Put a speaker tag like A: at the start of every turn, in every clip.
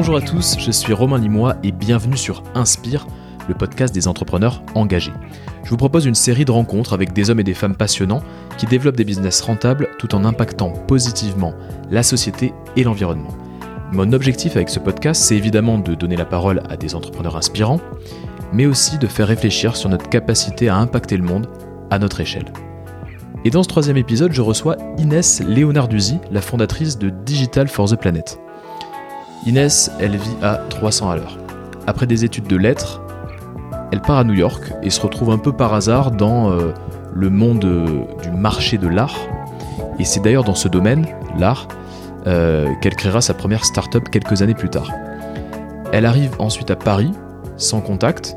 A: Bonjour à tous, je suis Romain Limois et bienvenue sur Inspire, le podcast des entrepreneurs engagés. Je vous propose une série de rencontres avec des hommes et des femmes passionnants qui développent des business rentables tout en impactant positivement la société et l'environnement. Mon objectif avec ce podcast, c'est évidemment de donner la parole à des entrepreneurs inspirants, mais aussi de faire réfléchir sur notre capacité à impacter le monde à notre échelle. Et dans ce troisième épisode, je reçois Inès Leonarduzzi, la fondatrice de Digital for the Planet. Inès, elle vit à 300 à l'heure. Après des études de lettres, elle part à New York et se retrouve un peu par hasard dans euh, le monde euh, du marché de l'art. Et c'est d'ailleurs dans ce domaine, l'art, euh, qu'elle créera sa première start-up quelques années plus tard. Elle arrive ensuite à Paris, sans contact,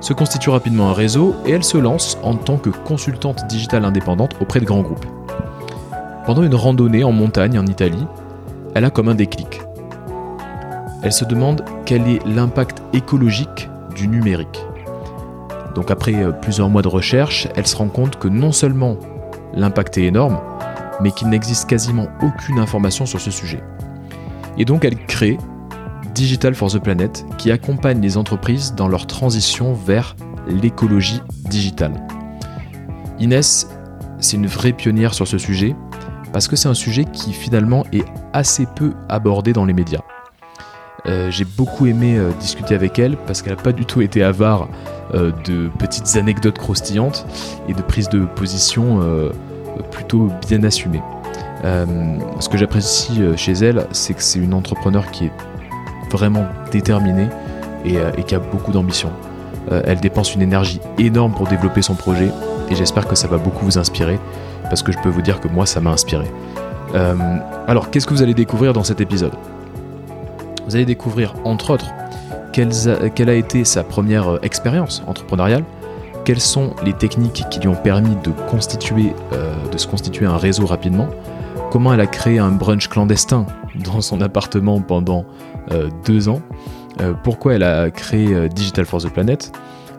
A: se constitue rapidement un réseau et elle se lance en tant que consultante digitale indépendante auprès de grands groupes. Pendant une randonnée en montagne en Italie, elle a comme un déclic. Elle se demande quel est l'impact écologique du numérique. Donc après euh, plusieurs mois de recherche, elle se rend compte que non seulement l'impact est énorme, mais qu'il n'existe quasiment aucune information sur ce sujet. Et donc elle crée Digital for the Planet qui accompagne les entreprises dans leur transition vers l'écologie digitale. Inès, c'est une vraie pionnière sur ce sujet parce que c'est un sujet qui finalement est assez peu abordé dans les médias. Euh, j'ai beaucoup aimé euh, discuter avec elle parce qu'elle n'a pas du tout été avare euh, de petites anecdotes croustillantes et de prises de position plutôt bien assumées. ce que j'apprécie chez elle, c'est que c'est une entrepreneur qui est vraiment déterminée et, et qui a beaucoup d'ambition. elle dépense une énergie énorme pour développer son projet et j'espère que ça va beaucoup vous inspirer parce que je peux vous dire que moi ça m'a inspiré. alors qu'est-ce que vous allez découvrir dans cet épisode? Vous allez découvrir, entre autres, quelle a, été sa première euh, expérience entrepreneuriale, quelles sont les techniques qui lui ont permis de, constituer, euh, de se constituer un réseau rapidement, comment elle a créé un brunch clandestin dans son appartement pendant euh, deux ans, pourquoi elle a créé Digital for the Planet,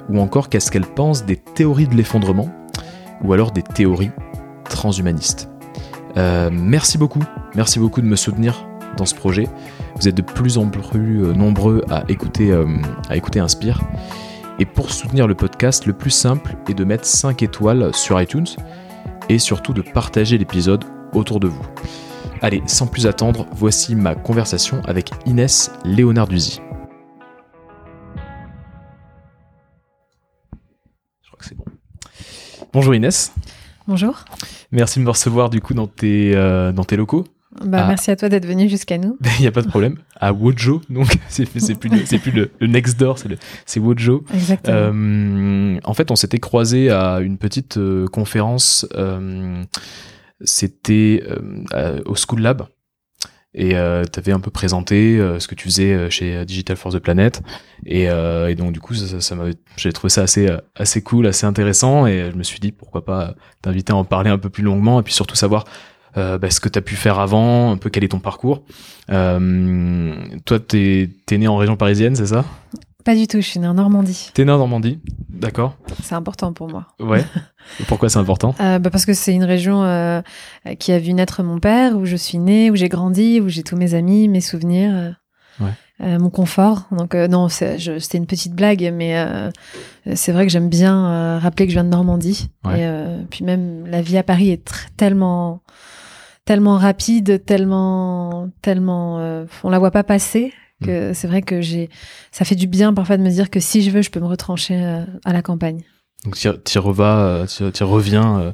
A: ou encore qu'est-ce qu'elle pense des théories de l'effondrement, ou alors des théories transhumanistes. merci beaucoup, merci beaucoup de me soutenir dans ce projet. Vous êtes de plus en plus euh, nombreux à écouter, euh, à écouter Inspire. Et pour soutenir le podcast, le plus simple est de mettre 5 étoiles sur iTunes et surtout de partager l'épisode autour de vous. Allez, sans plus attendre, voici ma conversation avec Inès Léonarduzzi. Je crois que c'est bon. Bonjour Inès.
B: Bonjour.
A: Merci de me recevoir du coup dans tes, euh, dans tes locaux.
B: Bah, ah. Merci à toi d'être venu jusqu'à nous.
A: Il n'y a pas de problème. À Wojo, donc c'est plus, le, plus le, next door, c'est Wojo.
B: Exactement.
A: Euh, en fait, on s'était croisé à une petite euh, conférence. Euh, C'était au School Lab. Et tu avais un peu présenté ce que tu faisais chez Digital for the Planet. Et, et donc, du coup, ça, ça, j'ai trouvé ça assez, assez cool, assez intéressant. Et je me suis dit, pourquoi pas t'inviter à en parler un peu plus longuement et puis surtout savoir euh, bah, ce que tu as pu faire avant, un peu quel est ton parcours. Euh, toi, tu es, né en région parisienne, c'est ça?
B: Pas du tout, je suis né en Normandie.
A: T'es né en Normandie, d'accord.
B: C'est important pour moi.
A: Ouais. Pourquoi c'est important?
B: Euh, bah Parce que c'est une région euh, qui a vu naître mon père, où je suis née, où j'ai grandi, où j'ai tous mes amis, mes souvenirs. Euh, ouais. Euh, mon confort. Donc non, c'était une petite blague, mais euh, c'est vrai que j'aime bien rappeler que je viens de Normandie. Et puis même la vie à Paris est tellement tellement rapide, tellement, tellement, euh, on la voit pas passer que mm. c'est vrai que j'ai, ça fait du bien parfois de me dire que si je veux, je peux me retrancher euh, à la campagne.
A: Donc tu revas, euh, tu reviens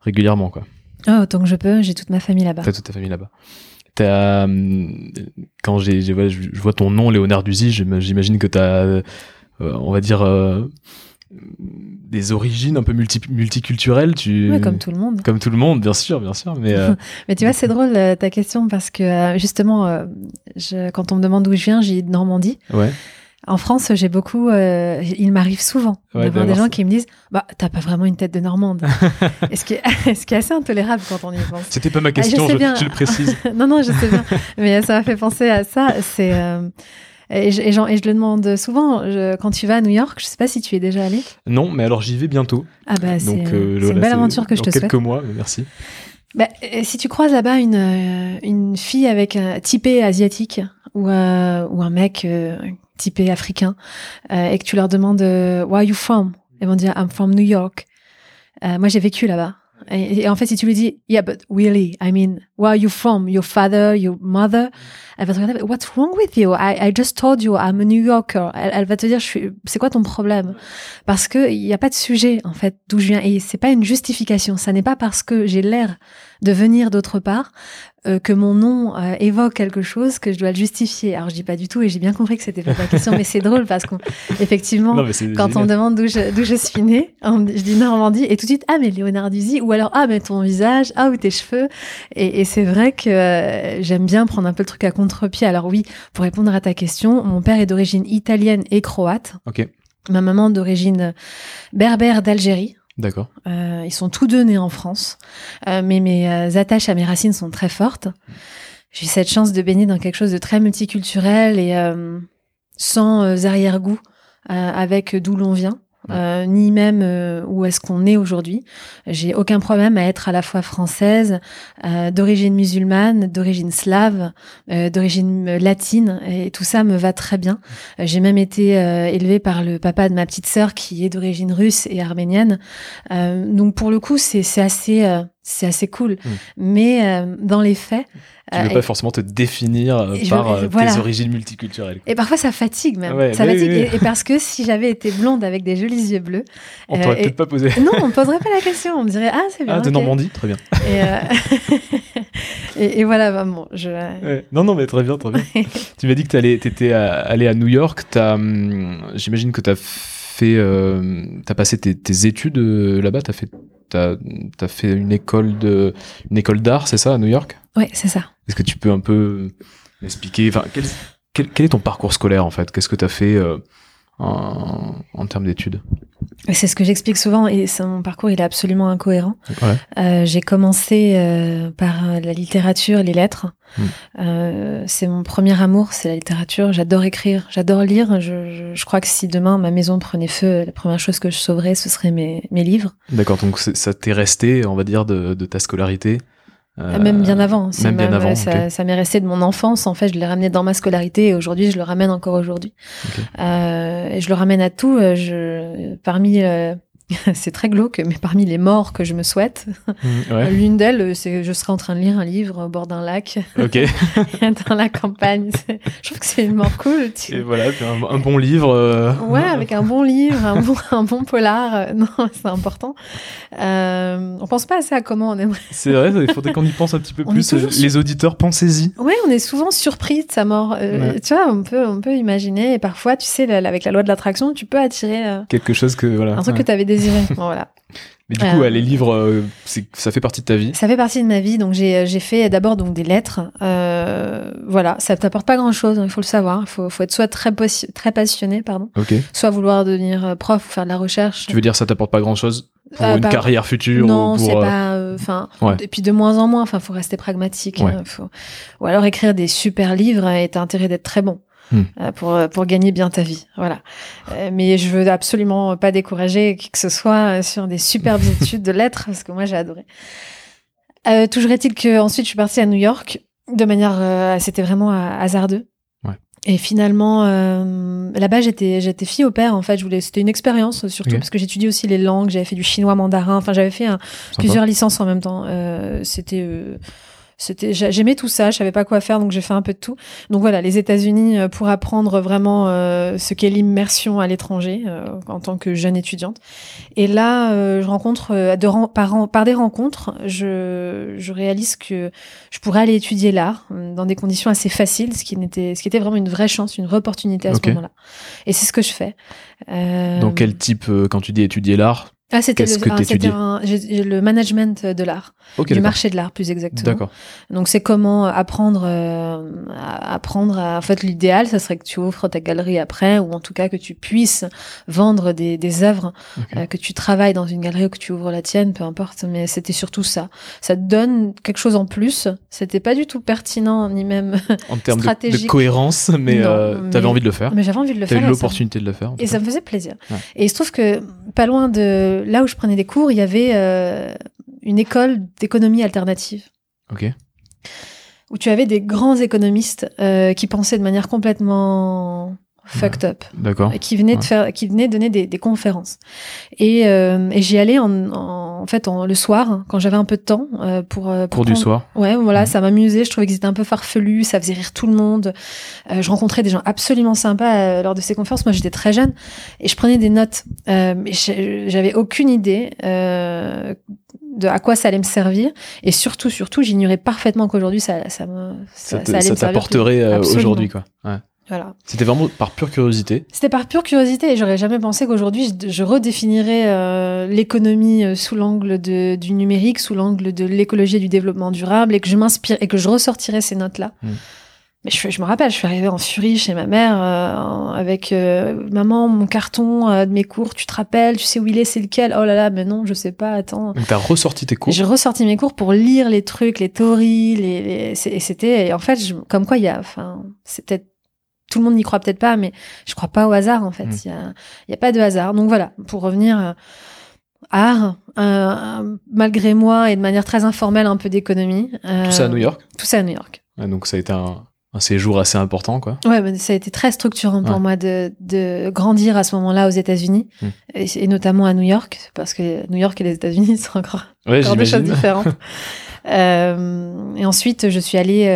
A: régulièrement quoi.
B: Ah, autant que je peux, j'ai toute ma famille là-bas.
A: T'as toute ta famille là-bas. quand j'ai, je vois ton nom Léonard Duzy, j'imagine que t'as, on va dire des origines un peu multi multiculturelles. Tu...
B: Ouais, comme tout le monde.
A: Comme tout le monde, bien sûr, bien sûr. Mais, euh,
B: mais tu vois, c'est drôle euh, ta question parce que euh, justement, je, quand on me demande d'où je viens, j'ai de Normandie.
A: Ouais.
B: En France, j'ai beaucoup. il m'arrive souvent ouais, d'avoir des gens qui me disent Bah, t'as pas vraiment une tête de Normande. ce qui est, ce qui est assez intolérable quand on y pense?
A: C'était pas ma question, je, je, je, le précise.
B: non, non, je sais bien. mais ça m'a fait penser à ça. C'est. Et je, et, je, le demande souvent, quand tu vas à New York, je sais pas si tu es déjà allé.
A: Non, mais alors j'y vais bientôt.
B: Ah bah c'est euh, une belle aventure que je te souhaite.
A: quelques mois, merci.
B: Bah, si tu croises là-bas une, une fille avec un typé asiatique ou, euh, ou un mec euh, typé africain euh, et que tu leur demandes euh, Where are you from? Ils vont dire I'm from New York. Euh, moi, j'ai vécu là-bas. Et, en fait, si tu lui dis Yeah, but really, I mean, where are you from? Your father, your mother? Elle va te regarder What's wrong with you? I, I just told you I'm a New Yorker. Elle, va te dire C'est quoi ton problème? Parce que il n'y a pas de sujet en fait d'où je viens. Et c'est pas une justification. Ça n'est pas parce que j'ai l'air de venir d'autre part euh, que mon nom euh, évoque quelque chose que je dois le justifier. Alors je dis pas du tout et j'ai bien compris que c'était pas la question, mais c'est drôle parce qu'effectivement, quand on me demande d'où je, suis née, on, je dis Normandie et tout de suite ah mais Léonard Duzy ou alors ah mais ton visage, ah ou tes cheveux. Et, et c'est vrai que euh, j'aime bien prendre un peu le truc à contre-pied. Alors oui, pour répondre à ta question, mon père est d'origine italienne et croate.
A: Ok.
B: Ma maman d'origine berbère d'Algérie.
A: D'accord.
B: Euh, ils sont tous deux nés en France, euh, mais mes euh, attaches à mes racines sont très fortes. J'ai cette chance de baigner dans quelque chose de très multiculturel et euh, sans euh, arrière-goût euh, avec d'où l'on vient. Euh, ni même euh, où est-ce qu'on est aujourd'hui. J'ai aucun problème à être à la fois française, euh, d'origine musulmane, d'origine slave, euh, d'origine latine, et tout ça me va très bien. Euh, J'ai même été euh, élevée par le papa de ma petite sœur qui est d'origine russe et arménienne. Euh, donc pour le coup, c'est assez euh, c'est assez cool.
A: Mm.
B: Mais euh, dans les faits,
A: Tu veux
B: euh,
A: pas forcément te définir euh, par
B: voilà.
A: tes origines multiculturelles. quoi.
B: et parfois ça fatigue même.
A: Ouais,
B: ça fatigue.
A: oui, oui.
B: Et, et parce que si j'avais été blonde avec des jolis yeux bleus,
A: On t'aurait peut-être pas posé.
B: non, on me poserait pas la question. On me dirait ah c'est bien.
A: Ah, de. Normandie, très bien.
B: Et, et, et voilà, bah, bon, je.
A: Ouais. Non, non, mais très bien, très bien. tu m'as dit que t'étais à- allé à New York. Hum, J'imagine que tu as fait, euh, t'as passé tes, tes études euh, là-bas. T'as fait, t'as fait une école de, une école d'art, c'est ça, à New York?
B: Ouais, c'est ça.
A: Est-ce que tu peux un peu m'expliquer, enfin, quel, quel, quel est ton parcours scolaire en fait? Qu'est-ce que t'as fait euh, en, en termes d'études
B: C'est ce que j'explique souvent et mon parcours il est absolument incohérent.
A: Ouais.
B: Euh, J'ai commencé euh, par la littérature, les lettres.
A: Mm.
B: Euh, c'est mon premier amour, c'est la littérature. J'adore écrire, j'adore lire. Je, je, je crois que si demain ma maison prenait feu, la première chose que je sauverais, ce serait mes, mes livres.
A: D'accord, donc ça t'est resté, on va dire, de, de ta scolarité. Euh,
B: même bien avant. C'est
A: même bien avant,
B: Ça, ça m'est resté de mon enfance. En fait, je l'ai ramené dans ma scolarité et aujourd'hui, je le ramène encore aujourd'hui. Euh, et je le ramène à tout. euh, Je, parmi, euh, c'est très glauque, mais parmi les morts que je me souhaite,
A: Mm, ouais.
B: l'une d'elles, c'est que je serais en train de lire un livre au bord d'un lac
A: Ok.
B: dans la campagne. Je trouve que c'est une mort cool. tu-
A: Et voilà, un, un bon livre. euh,
B: Ouais, avec un bon livre, un bon, un bon polar. euh, Non, c'est important. Euh, on pense pas assez à comment on aimerait.
A: C'est vrai, il faudrait qu'on y pense un petit peu
B: On
A: plus. Les auditeurs, pensez-y.
B: Ouais, on est souvent surpris de sa mort. Euh,
A: Ouais.
B: Tu vois, on peut, on peut imaginer. Et parfois, tu sais, avec la loi de l'attraction, tu peux attirer
A: Quelque chose que voilà.
B: un truc
A: ouais.
B: que tu avais désiré. Bon, voilà.
A: Mais du coup,
B: Euh,
A: ouais, les livres, euh, ça fait partie de ta vie.
B: Ça fait partie de ma vie. Donc, j'ai j'ai fait d'abord donc des lettres. Euh, voilà, ça t'apporte pas grand-chose. Il faut le savoir. Il faut, faut être soit très, passionné, pardon,
A: Ok.
B: soit vouloir devenir euh, prof ou faire de la recherche.
A: Tu veux dire ça t'apporte pas grand chose pour
B: Euh,
A: une
B: bah,
A: carrière future
B: Non,
A: ou
B: c'est
A: pour, euh,
B: pas. euh, Enfin,
A: Ouais.
B: et puis de moins en moins. Enfin, faut rester pragmatique.
A: Ouais.
B: hein, faut- Ou alors écrire des super livres et t'as intérêt d'être très bon.
A: Hmm.
B: euh, pour euh, pour gagner bien ta vie, voilà. Euh, mais je veux absolument pas décourager qui que ce soit sur des superbes études de lettres parce que moi j'ai adoré. Euh, toujours est-il que ensuite je suis partie à New York de manière, euh, c'était vraiment hasardeux.
A: Ouais.
B: Et finalement, euh, là-bas, j'étais, j'étais fille au père. En fait, je voulais, c'était une expérience surtout parce que j'étudie aussi les langues. J'avais fait du chinois, mandarin. Enfin, j'avais fait un,
A: sympa.
B: plusieurs licences en même temps. C'était, c'était, j'a- j'aimais tout ça. Je savais pas quoi faire, donc j'ai fait un peu de tout. Donc voilà, les États-Unis euh, pour apprendre vraiment euh, ce qu'est l'immersion à l'étranger euh, en tant que jeune étudiante. Et là, euh, je rencontre de par, par des rencontres, je, je réalise que je pourrais aller étudier l'art dans des conditions assez faciles, ce qui n'était, ce qui était vraiment une vraie chance, une vraie opportunité à ce moment-là. Et c'est ce que je fais. Euh,
A: Dans quel type, quand tu dis étudier l'art
B: ah, c'était le,
A: que
B: ah, un- management de l'art, du marché de l'art plus exactement.
A: D'accord.
B: Donc c'est comment apprendre euh, à apprendre à, en fait l'idéal ça serait que tu ouvres ta galerie après ou en tout cas que tu puisses vendre des, des œuvres euh, que tu travailles dans une galerie ou que tu ouvres la tienne peu importe mais c'était surtout ça ça te donne quelque chose en plus c'était pas du tout pertinent ni même
A: En termes de, cohérence, mais euh, t'avais envie de le faire.
B: mais j'avais envie de le
A: T'as
B: faire
A: eu
B: ça-
A: l'opportunité de le faire.
B: et ça me faisait plaisir.
A: Ouais.
B: Et il se trouve que pas loin de là où je prenais des cours, il y avait euh, une école d'économie alternative.
A: Ok.
B: où tu avais des grands économistes euh, qui pensaient de manière complètement fucked up.
A: D'accord.
B: Qui venaient de faire, qui venaient donner des, des conférences. Et, euh, et j'y allais en, en, fait en, le soir quand j'avais un peu de temps euh, pour, euh, pour
A: cours du soir.
B: Ouais, voilà,
A: Mhm.
B: ça m'amusait. Je trouvais que c'était un peu farfelu, ça faisait rire tout le monde. Euh, je rencontrais des gens absolument sympas lors de ces conférences. Moi, j'étais très jeune et je prenais des notes. Mais j'avais aucune idée euh, de à quoi ça allait me servir. Et surtout, surtout, j'ignorais parfaitement qu'aujourd'hui, ça, ça me,
A: Ça
B: ça,
A: te-
B: allait
A: ça
B: me servir.
A: t'apporterait aujourd'hui, quoi. Ouais.
B: Voilà.
A: C'était vraiment par pure curiosité.
B: C'était par pure curiosité et j'aurais jamais pensé qu'aujourd'hui je, je redéfinirais euh, l'économie euh, sous l'angle du numérique, sous l'angle de l'écologie et du développement durable et que je m'inspire et que je ressortirais ces notes-là.
A: Mm.
B: Mais je, je me rappelle, je suis arrivée en furie chez ma mère euh, avec euh, maman mon carton euh, de mes cours. Tu te rappelles, tu sais où il est, c'est lequel? Oh là là, mais non, je sais pas. Attends.
A: Donc t'as ressorti tes cours?
B: J'ai ressorti mes cours pour lire les trucs, les théories, les, les- et c'était en fait je- comme quoi il y a, enfin, c'est peut-être tout le monde n'y croit peut-être pas, mais je crois pas au hasard en fait. Il
A: Mm.
B: a, il y a pas de hasard. Donc voilà, pour revenir euh, art, euh, malgré moi et de manière très informelle, un peu d'économie. euh,
A: Tout ça à New York?
B: Tout ça à New York.
A: Ouais, donc ça a été un, un séjour assez important, quoi.
B: Ouais, ça a été très structurant pour
A: Ouais.
B: moi de, de grandir à ce moment-là aux États-Unis
A: Mm.
B: et, et notamment à New York parce que New York et les États-Unis sont encore des choses différentes. Euh, et ensuite, je suis allée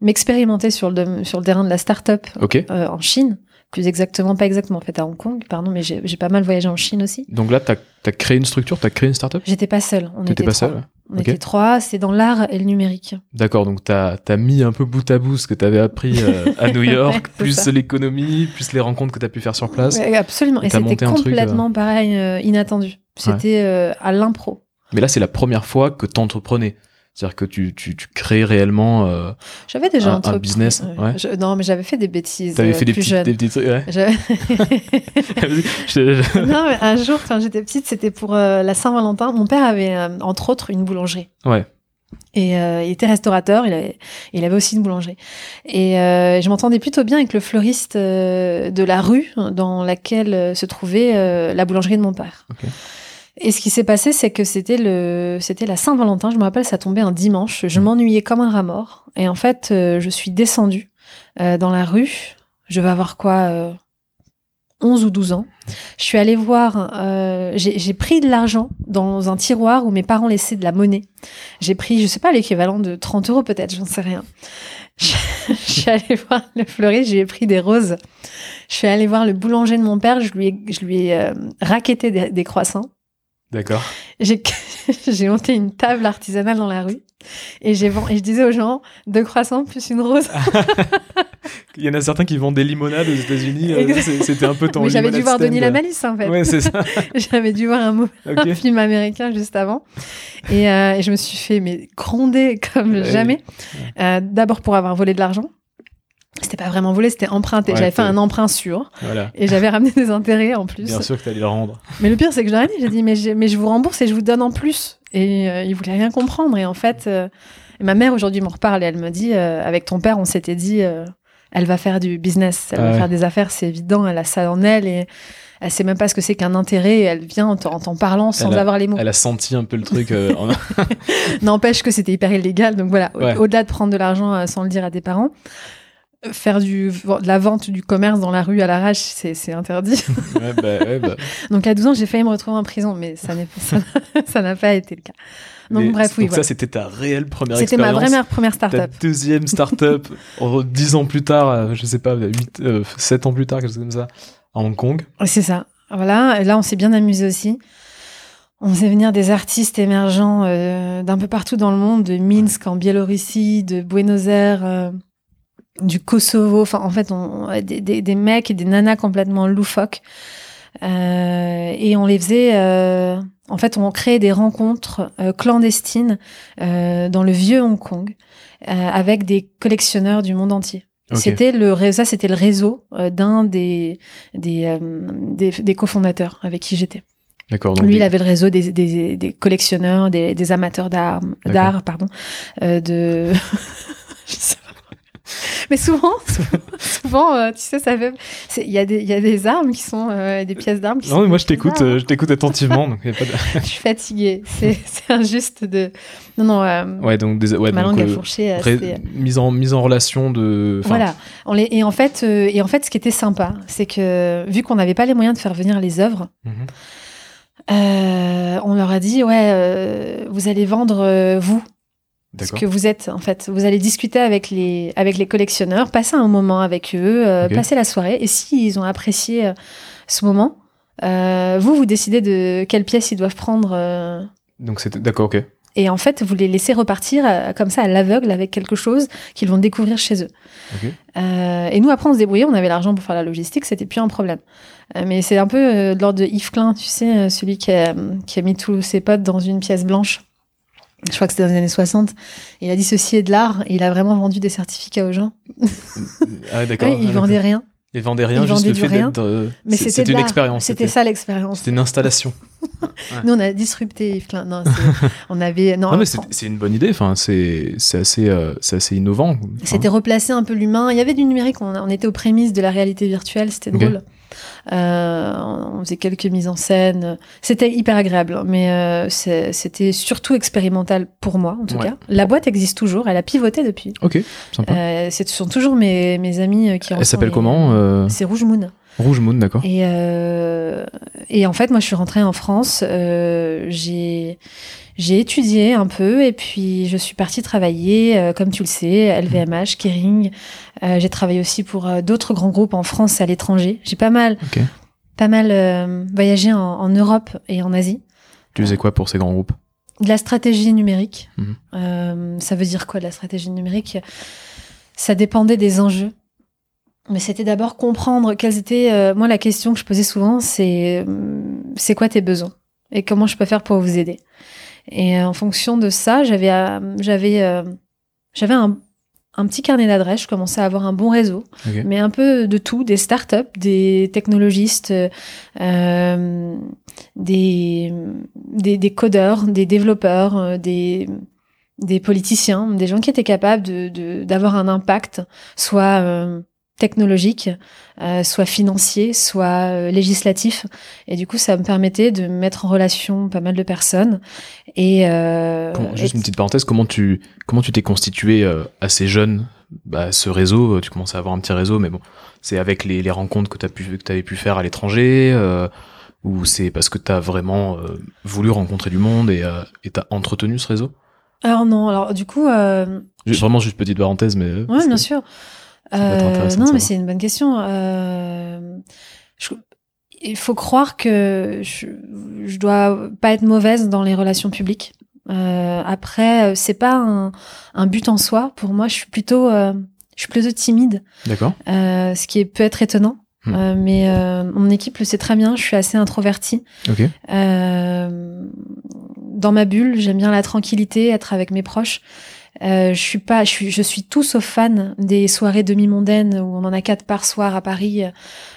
B: m'expérimenter sur le, sur le terrain de la start-up
A: Ok.
B: euh, en Chine. Plus exactement, pas exactement en fait à Hong Kong, pardon, mais j'ai pas mal voyagé en Chine aussi.
A: Donc là, t'as as créé une structure, t'as créé une startup?
B: J'étais pas seule. On était
A: pas
B: trois.
A: seul ouais.
B: On était trois. C'est dans l'art et le numérique.
A: D'accord, donc t'as as mis un peu bout à bout ce que t'avais appris euh, à New York,
B: Ouais,
A: plus l'économie, plus les rencontres que t'as pu faire sur place.
B: Ouais, absolument.
A: Et
B: c'était
A: truc,
B: complètement pareil, euh, inattendu. C'était euh, à l'impro.
A: Mais là, c'est la première fois que t'entreprenais. C'est-à-dire que tu, tu, tu crées réellement. euh,
B: J'avais déjà
A: Un- business, ouais.
B: Je- non, mais j'avais fait des bêtises.
A: T'avais
B: euh,
A: fait des
B: plus jeune.
A: des petits trucs. Ouais. Je-
B: non, mais un jour, quand j'étais petite, c'était pour euh, la Saint-Valentin. Mon père avait, euh, entre autres, une boulangerie.
A: Ouais.
B: Et il était restaurateur, il avait, il avait aussi une boulangerie. Et je m'entendais plutôt bien avec le fleuriste de la rue dans laquelle se trouvait la boulangerie de mon père. Et ce qui s'est passé, c'est que c'était le, c'était la Saint-Valentin. Je me rappelle, ça tombait un dimanche. Je m'ennuyais comme un rat mort. Et en fait, euh, je suis descendue euh, dans la rue. Je vais avoir quoi euh, 11 ou 12 ans. Je suis allée voir, euh, j'ai j'ai pris de l'argent dans un tiroir où mes parents laissaient de la monnaie. J'ai pris, je sais pas, l'équivalent de 30 euros peut-être, j'en sais rien. Je, je suis allée voir le fleuriste, je lui ai pris des roses. Je suis allée voir le boulanger de mon père, je lui ai, je lui ai euh, raquetté des, des croissants.
A: D'accord.
B: J'ai j'ai monté une table artisanale dans la rue et, j'ai vend- et je disais aux gens deux croissants plus une rose.
A: Il y en a certains qui vendent des limonades aux États-Unis. euh, C'était un peu ton.
B: Mais j'avais dû voir
A: stand.
B: Denis la Malice en fait.
A: Ouais, c'est ça.
B: J'avais dû voir un, mot, un
A: Ok.
B: film américain juste avant. Et, euh, et je me suis fait mais gronder comme
A: Ouais.
B: jamais. Euh, D'abord pour avoir volé de l'argent. C'était pas vraiment volé, c'était emprunté.
A: Ouais,
B: j'avais fait un emprunt sûr
A: Voilà.
B: et j'avais ramené des intérêts en plus.
A: Bien sûr que t'allais le rendre.
B: Mais le pire, c'est que je leur ai dit, j'ai dit, mais, je vous rembourse et je vous donne en plus. Et euh, ils voulaient rien comprendre. Et en fait, euh, et ma mère aujourd'hui m'en reparle et elle me dit, euh, avec ton père, on s'était dit, euh, elle va faire du business, elle va faire des affaires, c'est évident, elle a ça en elle et elle sait même pas ce que c'est qu'un intérêt et elle vient en t'en en t'en parlant sans
A: a-
B: avoir les mots.
A: Elle a senti un peu le truc. euh, en-
B: N'empêche que c'était hyper illégal. Donc voilà,
A: Ouais.
B: au-delà de prendre de l'argent sans le dire à tes parents, faire du, de la vente, du commerce dans la rue à l'arrache, c'est c'est interdit.
A: Ouais, bah, ouais, bah.
B: Donc à 12 ans, j'ai failli me retrouver en prison, mais ça n'a- ça pas été le cas. Donc
A: Mais-
B: bref, oui,
A: donc
B: voilà.
A: ça, c'était ta réelle première
B: C'était ma
A: expérience.
B: vraie première
A: Ta
B: start-up.
A: deuxième start-up, en- dix ans plus tard, euh, je sais pas, 8, 7 ans plus tard, quelque chose comme ça, à Hong Kong.
B: C'est ça. Voilà. Et là, on s'est bien amusé aussi. On faisait venir des artistes émergents euh, d'un peu partout dans le monde, de Minsk en Biélorussie, de Buenos Aires, euh, du Kosovo. Enfin, en fait, on, des, des, des mecs et des nanas complètement loufoques. Euh, et on les faisait. euh, en fait, on créait des rencontres euh, clandestines dans le vieux Hong Kong avec des collectionneurs du monde entier. C'était le ça, c'était le réseau d'un des des, des des cofondateurs avec qui j'étais.
A: D'accord.
B: Lui,
A: des-
B: il avait le réseau des, des, des collectionneurs, des, amateurs d'art, d'art, pardon, de. Mais souvent, souvent, euh, tu sais, ça fait. Il y, a des, y a des armes qui sont. Euh, des pièces d'armes qui
A: non,
B: sont.
A: mais moi, je t'écoute, je t'écoute attentivement. Donc y a pas de...
B: je suis fatiguée. C'est injuste de. Non, non.
A: ouais, donc, des, ouais,
B: ma
A: donc,
B: langue a fourché.
A: mise, en, mise en relation de.
B: Voilà. On les, et, en fait, et en fait, ce qui était sympa, c'est que vu qu'on n'avait pas les moyens de faire venir les œuvres, mhm. on leur a dit ouais, vous allez vendre vous ce que vous êtes en fait. Vous allez discuter avec les, avec les collectionneurs, passer un moment avec eux, euh, passer la soirée. Et s'ils ont apprécié euh, ce moment, euh, vous, vous décidez de quelle pièce ils doivent prendre.
A: Donc c'est d'accord, ok.
B: Et en fait, vous les laissez repartir comme ça à l'aveugle avec quelque chose qu'ils vont découvrir chez eux. et nous, après, on se débrouillait, on avait l'argent pour faire la logistique, c'était plus un problème. mais c'est un peu de l'ordre de Yves Klein, tu sais, celui qui a, qui a mis tous ses potes dans une pièce blanche je crois que c'était dans les années 60. Il a dissocié de l'art et il a vraiment vendu des certificats aux gens.
A: Ah, d'accord.
B: il
A: ah,
B: vendait rien.
A: Il vendait rien, juste le fait d'être. Euh,
B: Mais c'était une expérience. C'était ça l'expérience.
A: C'était une installation.
B: Nous, on a disrupté Yves Klein. Non, on avait. Non,
A: non mais c'est une bonne idée. Enfin, c'est assez, euh, assez innovant.
B: C'était replacer un peu l'humain. Il y avait du numérique. On, on, était aux prémices de la réalité virtuelle. C'était drôle. Euh, on faisait quelques mises en scène. C'était hyper agréable, mais euh, c'était surtout expérimental pour moi, en tout cas. La boîte existe toujours, elle a pivoté depuis.
A: Ok, sympa.
B: Euh, ce sont toujours mes, mes amis qui
A: Elle s'appelle comment
B: C'est Rouge Moon.
A: Rouge Moon, d'accord.
B: Et, et en fait, moi, je suis rentrée en France. j'ai j'ai étudié un peu et puis je suis partie travailler, euh, comme tu le sais, LVMH, Kering. Euh, j'ai travaillé aussi pour euh, d'autres grands groupes en France et à l'étranger. J'ai pas mal, pas mal voyagé en, Europe et en Asie.
A: Tu faisais quoi pour ces grands groupes?
B: De la stratégie numérique. Mhm. ça veut dire quoi de la stratégie numérique? Ça dépendait des enjeux. Mais c'était d'abord comprendre quels étaient. moi, la question que je posais souvent, c'est c'est quoi tes besoins et comment je peux faire pour vous aider. Et euh, en fonction de ça, j'avais euh, j'avais euh, j'avais un, un petit carnet d'adresses. Je commençais à avoir un bon réseau, mais un peu de tout, des startups, des technologistes, euh, des, des, des codeurs, des développeurs, des des politiciens, des gens qui étaient capables de d'avoir un impact, soit technologique, euh, soit financier, soit euh, législatif. Et du coup, ça me permettait de mettre en relation pas mal de personnes. Et euh,
A: juste une petite parenthèse, comment tu comment tu t'es constitué euh, assez jeune? Bah, ce réseau Tu commences à avoir un petit réseau, mais bon, c'est avec les, les, rencontres que tu as pu que avais pu faire à l'étranger. ou c'est parce que tu as vraiment voulu rencontrer du monde et tu as entretenu ce réseau?
B: Alors non, alors du coup...
A: Vraiment juste petite parenthèse, mais...
B: Ouais, bien sûr. Euh, non, mais c'est une bonne question. Euh, il faut croire que je, je dois pas être mauvaise dans les relations publiques. Euh, après, c'est pas un, un, but en soi. Pour moi, je suis plutôt, euh, je suis plutôt timide.
A: D'accord.
B: Euh, ce qui peut être étonnant. Hmm. Euh, mais mon équipe le sait très bien. Je suis assez introvertie.
A: Okay.
B: dans ma bulle, j'aime bien la tranquillité, être avec mes proches. Euh, je suis pas, je suis, je suis tout sauf fan des soirées demi-mondaines où on en a quatre par soir à Paris,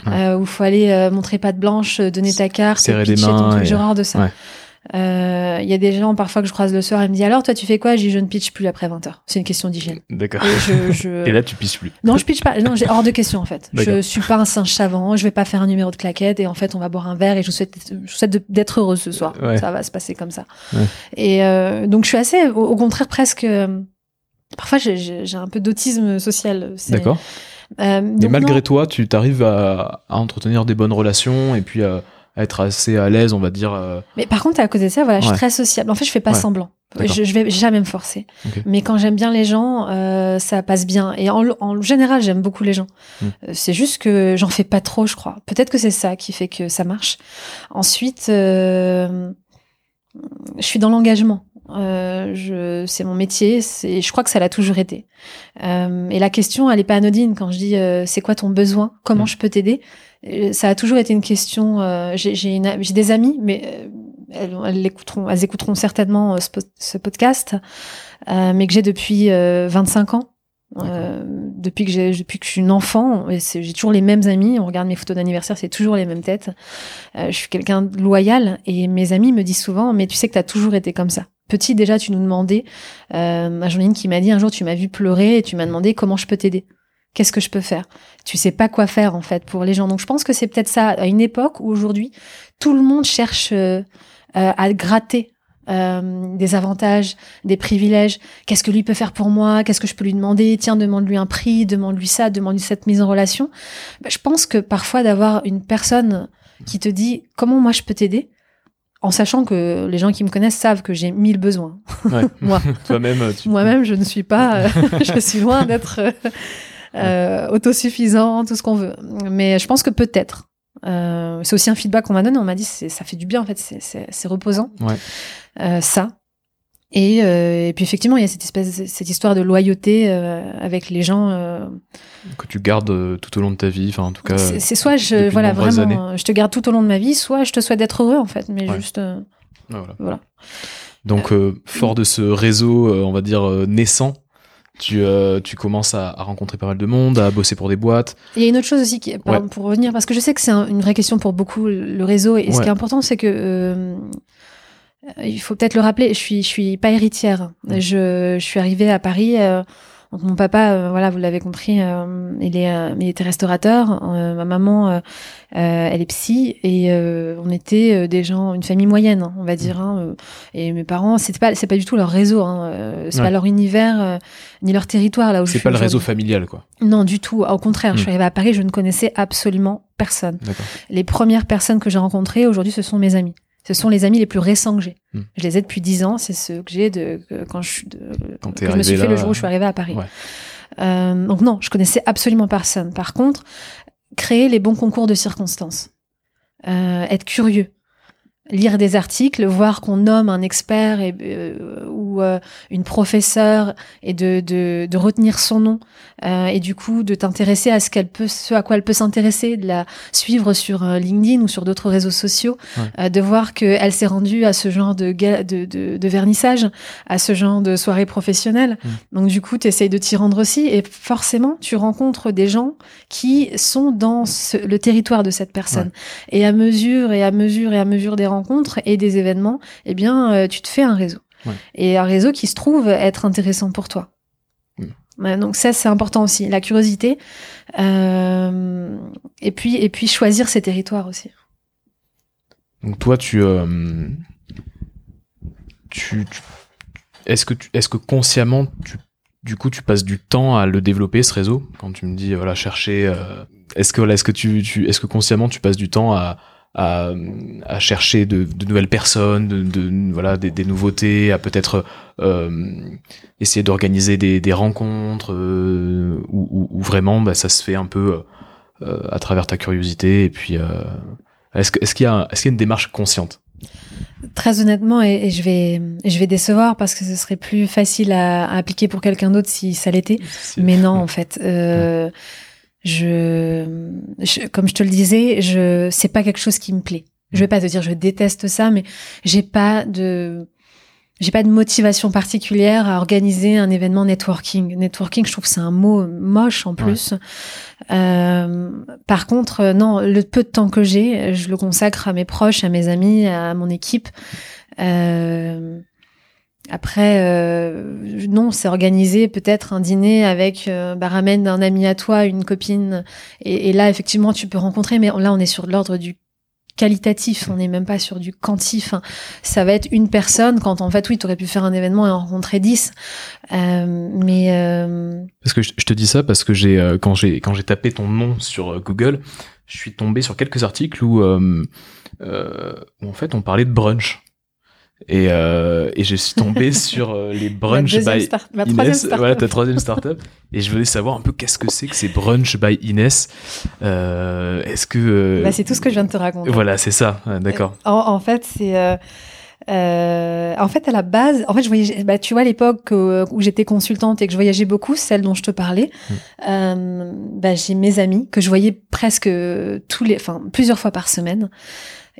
B: euh, où faut aller euh, montrer patte blanche, donner ta carte,
A: serrer des mains.
B: J'ai horreur de ça. Euh, il y a des gens parfois que je croise le soir, ils me disent alors toi tu fais quoi? J'ai je ne pitch plus après 20h. C'est une question d'hygiène.
A: D'accord.
B: Et, je, je...
A: Et, là tu pitches plus.
B: Non je pitch pas. Non j'ai hors de question en fait. Je suis pas un singe savant. Je vais pas faire un numéro de claquette et en fait on va boire un verre et je vous souhaite, je souhaite d'être heureuse ce soir. Ça va se passer comme ça. Et euh, donc je suis assez, au, contraire presque. Euh, parfois j'ai un peu d'autisme social.
A: D'accord. Euh, Mais malgré toi, tu t'arrives à, à, entretenir des bonnes relations et puis à être assez à l'aise, on va dire. Euh,
B: Mais par contre, à cause de ça, voilà, je suis très sociable. En fait, je fais pas semblant. Je, je vais jamais me forcer. Mais quand j'aime bien les gens, euh, ça passe bien. Et en, en général, j'aime beaucoup les gens. Hmm. Euh, c'est juste que j'en fais pas trop, je crois. Peut-être que c'est ça qui fait que ça marche. Ensuite, euh, je suis dans l'engagement. Euh, je, c'est mon métier, c'est, je crois que ça l'a toujours été. Euh, et la question, elle est pas anodine quand je dis euh, c'est quoi ton besoin, comment hmm. je peux t'aider? Euh, ça a toujours été une question. Euh, j'ai, des amis, mais euh, elles, elles, écouteront, elles écouteront certainement ce, ce podcast, mais que j'ai depuis 25 ans. Euh, depuis que j'ai depuis que je suis une enfant, j'ai toujours les mêmes amis. On regarde mes photos d'anniversaire, c'est toujours les mêmes têtes. Euh, je suis quelqu'un de loyal et mes amis me disent souvent, mais tu sais que tu as toujours été comme ça. petit déjà, tu nous demandais, euh, ma journée qui m'a dit un jour, tu m'as vu pleurer et tu m'as demandé comment je peux t'aider. Qu'est-ce que je peux faire? Tu sais pas quoi faire en fait pour les gens. Donc je pense que c'est peut-être ça à une époque où aujourd'hui tout le monde cherche euh, euh, à gratter euh, des avantages, des privilèges. Qu'est-ce que lui peut faire pour moi? Qu'est-ce que je peux lui demander? Tiens, demande-lui un prix, demande-lui ça, demande-lui cette mise en relation. Ben, je pense que parfois d'avoir une personne qui te dit comment moi je peux t'aider, en sachant que les gens qui me connaissent savent que j'ai mille besoins. moi,
A: toi-même,
B: moi-même, je ne suis pas, je suis loin d'être euh, autosuffisant, tout ce qu'on veut. Mais je pense que peut-être. Euh, c'est aussi un feedback qu'on m'a donné. On m'a dit ça fait du bien en fait, c'est reposant.
A: Ouais.
B: Euh, ça. Et, et, puis effectivement, il y a cette espèce, cette histoire de loyauté avec les gens
A: que tu gardes tout au long de ta vie. Enfin, en tout cas,
B: c'est soit je voilà vraiment, je te garde tout au long de ma vie, soit je te souhaite d'être heureux en fait, mais juste
A: voilà. voilà. Donc, fort de ce réseau, on va dire naissant, tu, euh, tu commences à, à, rencontrer pas mal de monde, à bosser pour des boîtes.
B: Il y a une autre chose aussi, qui, pardon, pour revenir, parce que je sais que c'est une vraie question pour beaucoup, le réseau. Et ce qui est important, c'est que euh, il faut peut-être le rappeler, je suis, je suis pas héritière. Je, je suis arrivée à Paris. Euh, donc mon papa, euh, voilà, vous l'avez compris, euh, il est, euh, il était restaurateur. ma maman, elle est psy, et on était des gens, une famille moyenne, hein, on va dire. Hein, et mes parents, c'était pas, c'est pas du tout leur réseau, hein, c'est pas leur univers ni leur territoire là où je
A: suis. C'est pas le réseau familial, quoi.
B: Non, du tout. Au contraire, je suis hmm. arrivée à Paris, je ne connaissais absolument personne. Les premières personnes que j'ai rencontrées aujourd'hui, ce sont mes amis. Ce sont les amis les plus récents que j'ai. Hmm. Je les ai depuis dix ans. C'est ceux que j'ai de quand je, de, que je me suis fait le jour où je suis arrivée à Paris. Euh, donc non, je connaissais absolument personne. Par contre, créer les bons concours de circonstances, euh, être curieux, lire des articles, voir qu'on nomme un expert et, euh, ou euh, une professeure et de, de, de retenir son nom euh, et du coup de t'intéresser à ce qu'elle peut, ce à quoi elle peut s'intéresser, de la suivre sur LinkedIn ou sur d'autres réseaux sociaux, de voir qu'elle s'est rendue à ce genre de, de, de, vernissage, à ce genre de soirée professionnelle. Donc du coup, tu essayes de t'y rendre aussi et forcément, tu rencontres des gens qui sont dans le territoire de cette personne. Et à mesure et à mesure et à mesure des rencontres et des événements, eh bien, euh, tu te fais un réseau. Et un réseau qui se trouve être intéressant pour toi. Mm. donc ça, c'est important aussi. La curiosité. Euh, et, puis, et puis choisir ses territoires aussi.
A: Donc toi, tu... Euh, tu, est-ce que, tu, est-ce que consciemment, tu, du coup, tu passes du temps à le développer, ce réseau? Quand tu me dis, voilà, chercher... est-ce que, voilà, est-ce que, tu, tu, est-ce que consciemment, tu passes du temps à à, à chercher de, de, nouvelles personnes, de, de voilà des, des, nouveautés, à peut-être euh, essayer d'organiser des, des, rencontres euh, où, où, vraiment bah, ça se fait un peu euh, à travers ta curiosité. Et puis euh, est-ce que est-ce qu'il y a est-ce qu'il y a une démarche consciente?
B: Très honnêtement, et, je vais je vais décevoir parce que ce serait plus facile à, à appliquer pour quelqu'un d'autre si ça l'était, mais non en fait. Euh, je, comme je te le disais, je c'est pas quelque chose qui me plaît. Je vais pas te dire je déteste ça, mais j'ai pas de j'ai pas de motivation particulière à organiser un événement networking. Networking, je trouve que c'est un mot moche en plus. Euh, par contre, euh, non, le peu de temps que j'ai, je le consacre à mes proches, à mes amis, à mon équipe. Euh, après, euh, non, c'est organiser peut-être un dîner avec, euh, bah, ramène un ami à toi, une copine, et, là, effectivement, tu peux rencontrer, mais là, on est sur l'ordre du qualitatif, on n'est même pas sur du quantif. Hein. Ça va être une personne, quand en fait, oui, tu aurais pu faire un événement et en rencontrer dix, euh, mais... Euh,
A: parce que je, te dis ça parce que j'ai euh, quand j'ai quand j'ai tapé ton nom sur Google, je suis tombé sur quelques articles où, où en fait on parlait de brunch. Et, euh, et je suis tombé sur euh, les brunch by Inès, voilà ta troisième startup. et je voulais savoir un peu qu'est-ce que c'est que ces brunch by Inès. Euh, Est-ce que
B: bah, c'est tout ce que je viens de te raconter.
A: Voilà, c'est ça. D'accord.
B: En, en, fait, c'est euh, en fait, à la base, en fait, je voyais, bah, tu vois, l'époque où j'étais consultante et que je voyageais beaucoup, celle dont je te parlais, mm. euh, bah, j'ai mes amis que je voyais presque tous les, enfin, plusieurs fois par semaine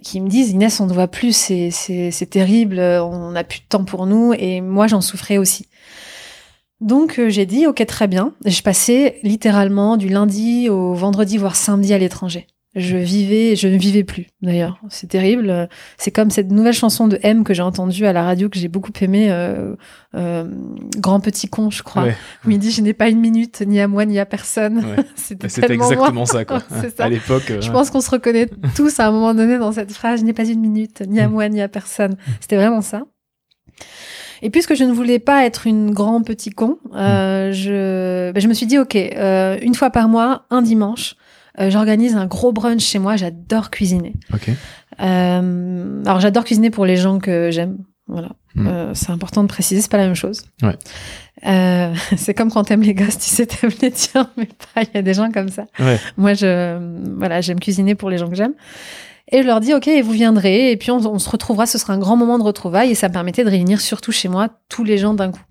B: qui me disent Inès, on ne voit plus, c'est, c'est, terrible, on n'a plus de temps pour nous, et moi j'en souffrais aussi. Donc euh, j'ai dit ok très bien. Je passais littéralement du lundi au vendredi voire samedi à l'étranger. Je vivais, je ne vivais plus d'ailleurs. C'est terrible. C'est comme cette nouvelle chanson de M que j'ai entendue à la radio que j'ai beaucoup aimée, euh, euh, Grand Petit Con, je crois. Où il dit Je n'ai pas une minute, ni à moi, ni à personne.
A: C'était exactement ça, quoi. À l'époque.
B: Je pense qu'on se reconnaît tous à un moment donné dans cette phrase Je n'ai pas une minute, ni à mm. moi, ni à personne. C'était vraiment ça. Et puisque je ne voulais pas être une grand petit con, euh, mm. je, ben, je me suis dit, OK, euh, une fois par mois, un dimanche, euh, j'organise un gros brunch chez moi. J'adore cuisiner. Euh, alors j'adore cuisiner pour les gens que j'aime. Voilà. Hmm. Euh, c'est important de préciser, c'est pas la même chose.
A: Ouais.
B: Euh, c'est comme quand t'aimes les gosses, tu sais, t'aimes les tiens, mais pas, il y a des gens comme ça.
A: Ouais.
B: Moi, je, voilà, j'aime cuisiner pour les gens que j'aime. Et je leur dis, OK, vous viendrez, et puis on, on, se retrouvera, ce sera un grand moment de retrouvailles, et ça me permettait de réunir surtout chez moi tous les gens d'un coup.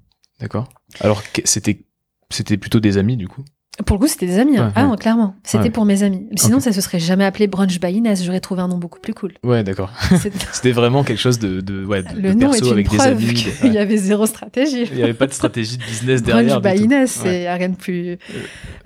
A: D'accord. Alors, c'était, c'était plutôt des amis, du coup?
B: Pour le coup, c'était des amis. Hein. ah, clairement. C'était pour mes amis. Sinon, ça se serait jamais appelé Brunch by Inès. J'aurais trouvé un nom beaucoup plus cool.
A: Ouais, d'accord. c'était vraiment quelque chose de, de, ouais, de,
B: le
A: perso avec des amis.
B: Il y avait zéro stratégie.
A: Il n'y avait pas de stratégie de business derrière.
B: Brunch by Inès, c'est rien de plus. Euh,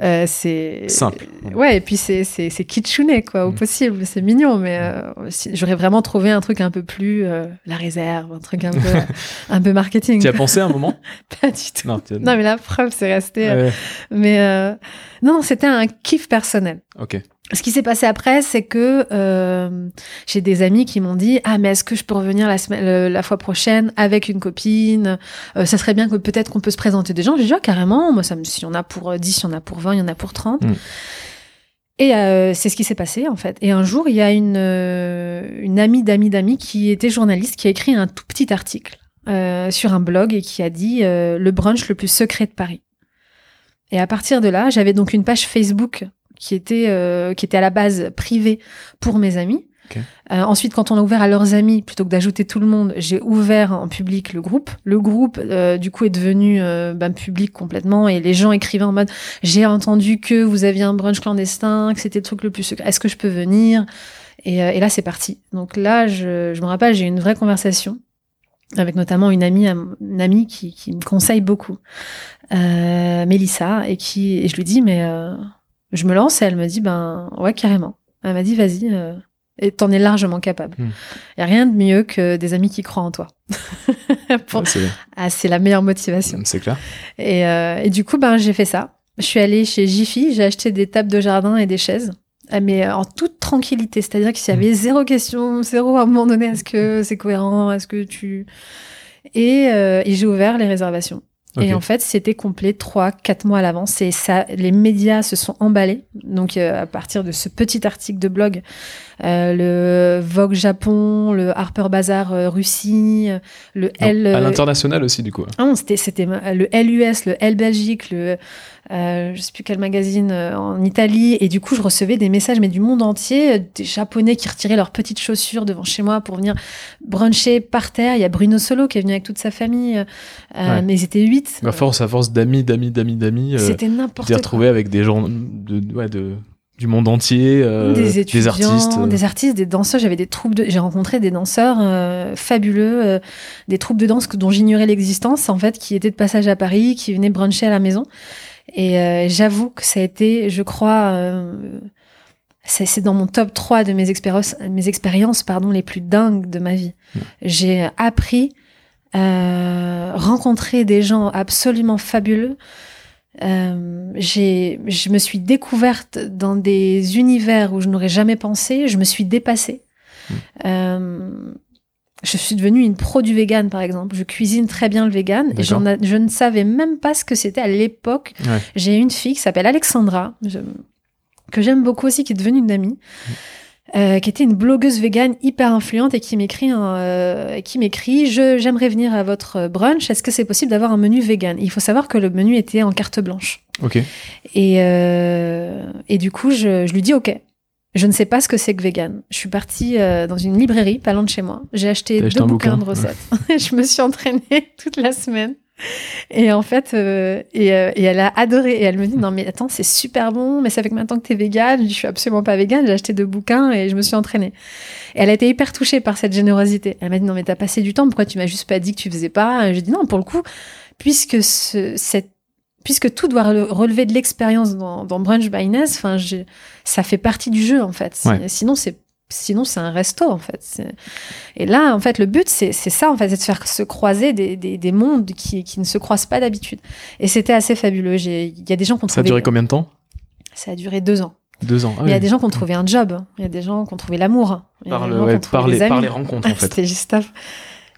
B: euh c'est.
A: Simple.
B: Ouais, et puis c'est kitschouné, quoi, au mm. possible. C'est mignon, mais euh, j'aurais vraiment trouvé un truc un peu plus. Euh, la réserve, un truc un peu, un peu marketing.
A: Tu as pensé un moment?
B: Pas du tout. Non, mais la preuve, c'est resté. mais. Non, non, c'était un kiff personnel.
A: Ok.
B: Ce qui s'est passé après, c'est que euh, j'ai des amis qui m'ont dit ah mais est-ce que je peux revenir la semaine, la fois prochaine avec une copine? Euh, Ça serait bien que peut-être qu'on peut se présenter des gens. J'ai dit ah, carrément. Moi ça me si en a pour 10, il y en a pour 20, il y en a pour 30. Mm. Et euh, c'est ce qui s'est passé en fait. Et un jour, il y a une, une amie d'amis d'amis qui était journaliste qui a écrit un tout petit article sur un blog et qui a dit le brunch le plus secret de Paris. Et à partir de là, j'avais donc une page Facebook qui était, euh, qui était à la base privée pour mes amis. Euh, ensuite, quand on a ouvert à leurs amis, plutôt que d'ajouter tout le monde, j'ai ouvert en public le groupe. Le groupe, euh, du coup, est devenu ben, public complètement et les gens écrivaient en mode j'ai entendu que vous aviez un brunch clandestin, que c'était le truc le plus secret. Est-ce que je peux venir? Et, et, là, c'est parti. Donc là, je, je me rappelle, j'ai eu une vraie conversation avec notamment une amie, une amie qui, qui me conseille beaucoup, euh, Mélissa, et qui, et je lui dis, mais euh, je me lance, et elle me dit, ben ouais, carrément. Elle m'a dit, vas-y, euh, et t'en es largement capable. Il hmm. y a rien de mieux que des amis qui croient en toi. ah, c'est la meilleure motivation.
A: C'est clair.
B: Et, et du coup, ben j'ai fait ça. Je suis allée chez Jiffy, j'ai acheté des tables de jardin et des chaises. Ah, mais en toute tranquillité, c'est-à-dire qu'il y avait mm. zéro question, zéro à un moment donné, est-ce que c'est cohérent, est-ce que tu... Et, euh, et j'ai ouvert les réservations. Et en fait, c'était complet trois, quatre mois à l'avance. Et ça, les médias se sont emballés. Donc, euh, à partir de ce petit article de blog, euh, le Vogue Japon, le Harper Bazaar euh, Russie, le L.
A: À l'international aussi, du coup.
B: Ah c'était, c'était le LUS, le L Belgique, le euh, je sais plus quel magazine euh, en Italie. Et du coup je recevais des messages mais du monde entier des japonais qui retiraient leurs petites chaussures devant chez moi pour venir bruncher par terre. Il y a Bruno Solo qui est venu avec toute sa famille. Euh, mais ils étaient huit.
A: À force à force d'amis d'amis d'amis d'amis
B: c'était n'importe quoi.
A: retrouvé avec des gens de, ouais, de du monde entier, des, des, artistes,
B: des artistes, des danseurs. J'avais des troupes de, j'ai rencontré des danseurs fabuleux, des troupes de danse dont j'ignorais l'existence en fait, qui étaient de passage à Paris, qui venaient bruncher à la maison. Et euh, j'avoue que ça a été, je crois, euh, c'est dans mon top 3 de mes expériences, mes expériences pardon, les plus dingues de ma vie. J'ai appris, euh, rencontré des gens absolument fabuleux. Euh, j'ai, je me suis découverte dans des univers où je n'aurais jamais pensé. Je me suis dépassée. Euh, je suis devenue une pro du vegan, par exemple. Je cuisine très bien le vegan et je ne savais même pas ce que c'était à l'époque. J'ai une fille qui s'appelle Alexandra, que j'aime beaucoup aussi, qui est devenue une amie. Euh, qui était une blogueuse végane hyper influente et qui m'écrit euh, qui m'écrit je j'aimerais venir à votre brunch. Est-ce que c'est possible d'avoir un menu vegan? Il faut savoir que le menu était en carte blanche.
A: Ok.
B: Et euh, et du coup je, je lui dis ok je ne sais pas ce que c'est que vegan. Je suis partie euh, dans une librairie pas loin de chez moi. J'ai acheté deux bouquins de recettes. je me suis entraînée toute la semaine. Et en fait, euh, et, euh, et, elle a adoré. Et elle me dit non mais attends c'est super bon, mais ça fait que maintenant que t'es vegan. Je, je suis absolument pas vegan. J'ai acheté deux bouquins et je me suis entraînée. Et elle a été hyper touchée par cette générosité. Elle m'a dit non mais t'as passé du temps. Pourquoi tu m'as juste pas dit que tu faisais pas? Je dis non pour le coup, puisque ce, cette puisque tout doit relever de l'expérience dans, Brunch by enfin, ça fait partie du jeu en fait. Sinon, c'est sinon c'est un resto en fait. Et là, en fait, le but c'est ça en fait, c'est de faire se croiser des, des, mondes qui, qui, ne se croisent pas d'habitude. Et c'était assez fabuleux. Il y a des gens qui ont
A: Ça a duré combien de temps?
B: Ça a duré deux ans.
A: Deux ans.
B: Ah il y a des gens qui ont trouvé un job. Il y a des gens qui ont trouvé l'amour.
A: Par, le, par, les, par les rencontres en fait.
B: C'était juste top.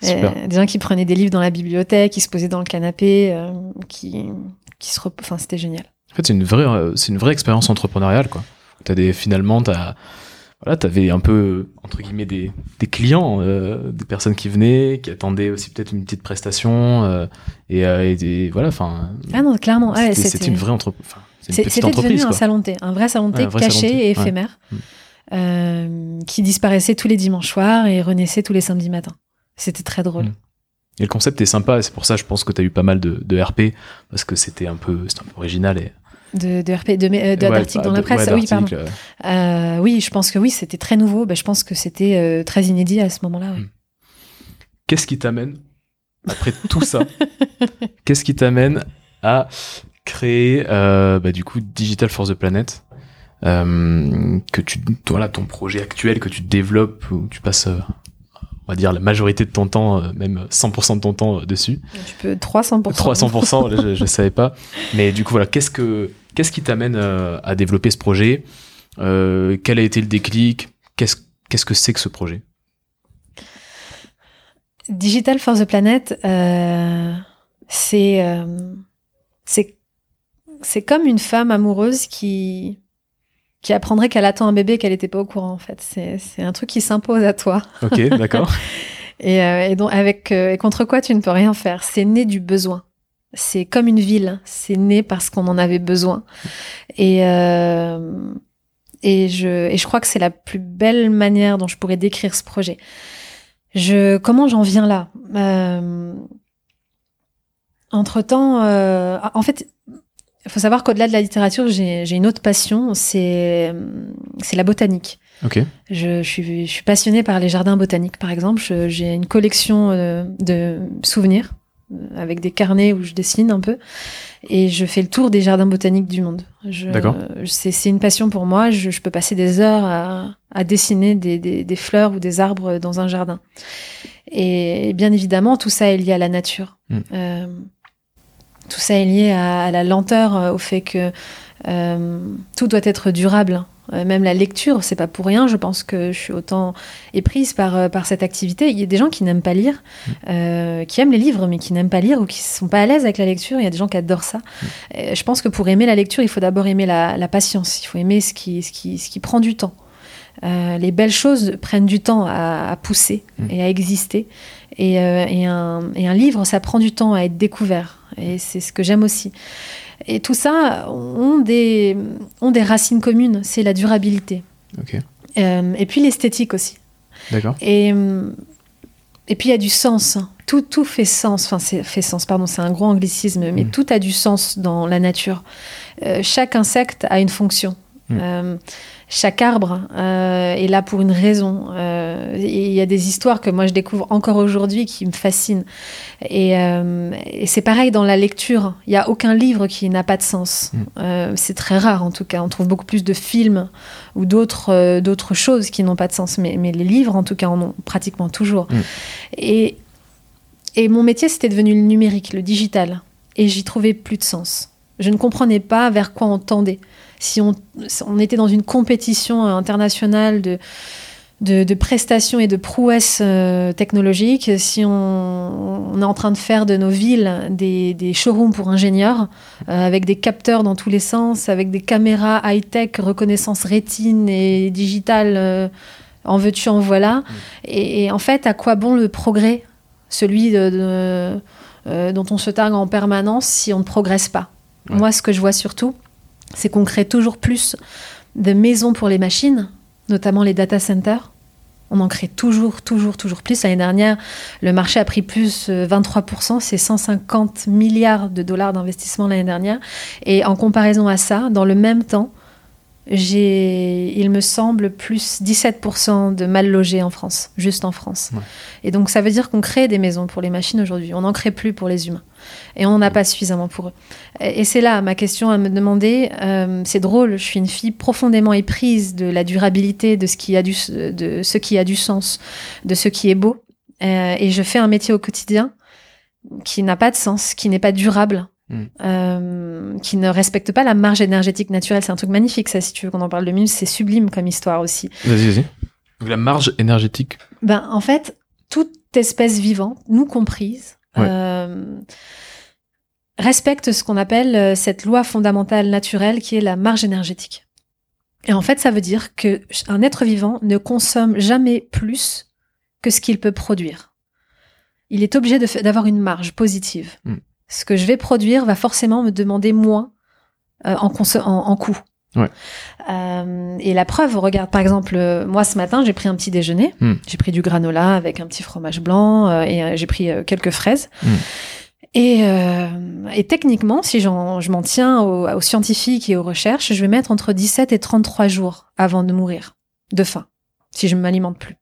B: des gens qui prenaient des livres dans la bibliothèque, qui se posaient dans le canapé, euh, qui, qui se, enfin, c'était génial.
A: En fait, c'est une vraie, euh, c'est une vraie expérience entrepreneuriale, quoi. T'as des, finalement, t'as, voilà, t'avais un peu entre guillemets des, des clients, euh, des personnes qui venaient, qui attendaient aussi peut-être une petite prestation, euh, et, euh, et, voilà, enfin.
B: Ah non, clairement,
A: c'était une vraie entreprise.
B: C'était devenu un salon de thé, un vrai salon de thé caché et éphémère, mm. qui disparaissait tous les dimanches soirs et renaissait tous les samedis matins. C'était très drôle. Mm.
A: Et le concept est sympa, et c'est pour ça je pense que tu as eu pas mal de, de RP, parce que c'était un peu, un peu original et
B: de, de RP, de, d'articles dans la presse. oui, pardon. Euh, oui, je pense que oui, c'était très nouveau. Ben, je pense que c'était euh, très inédit à ce moment-là. Hmm.
A: Qu'est-ce qui t'amène, après tout ça, qu'est-ce qui t'amène à créer euh, bah, du coup Digital for the Planet que tu, voilà, ton projet actuel que tu développes, où tu passes on va dire la majorité de ton temps, même 100% de ton temps dessus.
B: Tu peux 300%.
A: 300%, je, je savais pas. Mais du coup, voilà, qu'est-ce que Qu'est-ce qui t'amène euh, à développer ce projet? Euh, Quel a été le déclic? Qu'est-ce que c'est que ce projet?
B: Digital for the Planet, euh, c'est c'est comme une femme amoureuse qui qui apprendrait qu'elle attend un bébé qu'elle n'était pas au courant en fait. C'est un truc qui s'impose à toi.
A: Ok, d'accord.
B: et, et, donc avec et contre quoi tu ne peux rien faire? C'est né du besoin c'est comme une ville. C'est né parce qu'on en avait besoin. Et, euh, et, je, et je crois que c'est la plus belle manière dont je pourrais décrire ce projet. Je, comment j'en viens là? Euh, Entre temps, euh, en fait, il faut savoir qu'au-delà de la littérature, j'ai une autre passion, c'est la botanique.
A: Okay.
B: Je, je, suis, je suis passionnée par les jardins botaniques, par exemple. J'ai une collection euh, de souvenirs euh, avec des carnets où je dessine un peu. Et je fais le tour des jardins botaniques du monde.
A: D'accord.
B: C'est une passion pour moi. Je, je peux passer des heures à, à dessiner des, des, des, fleurs ou des arbres dans un jardin. Et, bien évidemment, tout ça est lié à la nature. Hmm. Euh, tout ça est lié à, à la lenteur, euh, au fait que euh, tout doit être durable. Euh, même la lecture, c'est pas pour rien. Je pense que je suis autant éprise par, par cette activité. Il y a des gens qui n'aiment pas lire, mm. euh, qui aiment les livres, mais qui n'aiment pas lire ou qui sont pas à l'aise avec la lecture. Il y a des gens qui adorent ça. Mm. je pense que pour aimer la lecture, il faut d'abord aimer la, patience. Il faut aimer ce qui, ce qui, ce qui prend du temps. les belles choses prennent du temps à, pousser mm. et à exister. Et, et, un, et un livre, ça prend du temps à être découvert. Et c'est ce que j'aime aussi. Et tout ça ont des, ont des racines communes. C'est la durabilité. Euh, et puis l'esthétique aussi.
A: D'accord.
B: Et, et puis il y a du sens. Tout, tout fait sens. Enfin, c'est fait sens, pardon, c'est un gros anglicisme, mais mm. tout a du sens dans la nature. Euh, chaque insecte a une fonction. Mm. Chaque arbre euh, est là pour une raison. Euh, il y a des histoires que moi je découvre encore aujourd'hui qui me fascinent. Et, euh, c'est pareil dans la lecture. Il n'y a aucun livre qui n'a pas de sens. Mm. c'est très rare en tout cas. On trouve beaucoup plus de films ou d'autres d'autres choses qui n'ont pas de sens. Mais, mais, les livres en tout cas en ont pratiquement toujours. Mm. Et, et mon métier c'était devenu le numérique, le digital. Et j'y trouvais plus de sens. Je ne comprenais pas vers quoi on tendait si on, était dans une compétition internationale de, de, prestations et de prouesses euh, technologiques, si on, est en train de faire de nos villes des, des showrooms pour ingénieurs, euh, avec des capteurs dans tous les sens, avec des caméras high-tech, reconnaissance rétine et digitale, euh, en veux-tu, en voilà. Et, en fait, à quoi bon le progrès, celui de, dont on se targue en permanence, si on ne progresse pas? Moi, ce que je vois surtout, c'est qu'on crée toujours plus de maisons pour les machines, notamment les data centers. On en crée toujours, toujours, toujours plus. L'année dernière, le marché a pris plus 23%, euh, c'est 150 milliards de dollars d'investissement l'année dernière. Et en comparaison à ça, dans le même temps, j'ai, il me semble, plus 17% de mal logés en France, juste en France. Et donc ça veut dire qu'on crée des maisons pour les machines aujourd'hui, on n'en crée plus pour les humains. Et on n'en a pas suffisamment pour eux. Et, c'est là ma question à me demander. Euh, c'est drôle, je suis une fille profondément éprise de la durabilité, de ce qui a du, de ce qui a du sens, de ce qui est beau. Euh, et je fais un métier au quotidien qui n'a pas de sens, qui n'est pas durable, hmm. euh, qui ne respecte pas la marge énergétique naturelle. C'est un truc magnifique, ça, si tu veux qu'on en parle de mieux. C'est sublime comme histoire aussi.
A: Vas-y, vas-y. la marge énergétique.
B: Ben, en fait, toute espèce vivante, nous comprise, euh, respecte ce qu'on appelle euh, cette loi fondamentale naturelle qui est la marge énergétique. Et en fait, ça veut dire que un être vivant ne consomme jamais plus que ce qu'il peut produire. Il est obligé d'avoir une marge positive. Hmm. Ce que je vais produire va forcément me demander moins euh, en, en, en coût.
A: Ouais.
B: Euh, et la preuve, regarde par exemple, euh, moi ce matin j'ai pris un petit déjeuner, hmm. j'ai pris du granola avec un petit fromage blanc euh, et j'ai pris quelques fraises. Hmm. Et, et, techniquement, si je m'en tiens aux, scientifiques et aux recherches, je vais mettre entre 17 et 33 jours avant de mourir de faim, si je ne m'alimente plus.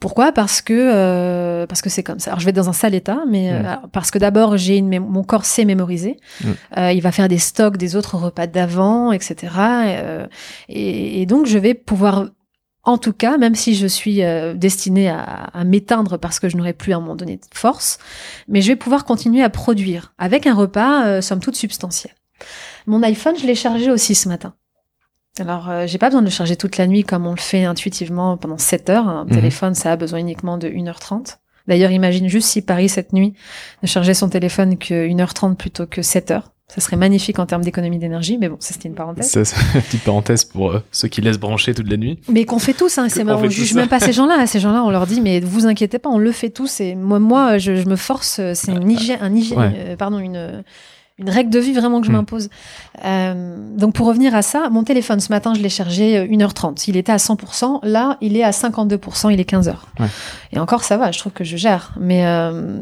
B: Pourquoi? Parce que euh, parce que c'est comme ça. Alors je vais être dans un sale état, mais euh, parce que d'abord j'ai une mon corps sait mémoriser. Euh, il va faire des stocks des autres repas d'avant, etc. Et, et, donc je vais pouvoir en tout cas, même si je suis destinée à, à m'éteindre parce que je n'aurai plus à un moment donné de force, mais je vais pouvoir continuer à produire avec un repas somme toute substantiel. Mon iPhone, je l'ai chargé aussi ce matin. Alors, euh, j'ai pas besoin de le charger toute la nuit comme on le fait intuitivement pendant 7 heures. Un mhm. téléphone, ça a besoin uniquement de 1h30. D'ailleurs, imagine juste si Paris, cette nuit, ne chargeait son téléphone que 1h30 plutôt que 7 heures. Ça serait magnifique en termes d'économie d'énergie, mais bon, ça c'était une parenthèse.
A: C'est une petite parenthèse pour euh, ceux qui laissent brancher toute la nuit.
B: Mais qu'on fait tous, hein, c'est marrant. On juge même pas ces gens-là. Ces gens-là, on leur dit, mais vous inquiétez pas, on le fait tous. Et moi, moi, je, me force. C'est une hygiène, un hygiène, euh, pardon, une une règle de vie vraiment que je hmm. m'impose. Euh, donc pour revenir à ça, mon téléphone ce matin, je l'ai chargé 1h30. Euh, il était à 100%. Là, il est à 52%. Il est 15h. Et encore, ça va. Je trouve que je gère. Mais euh,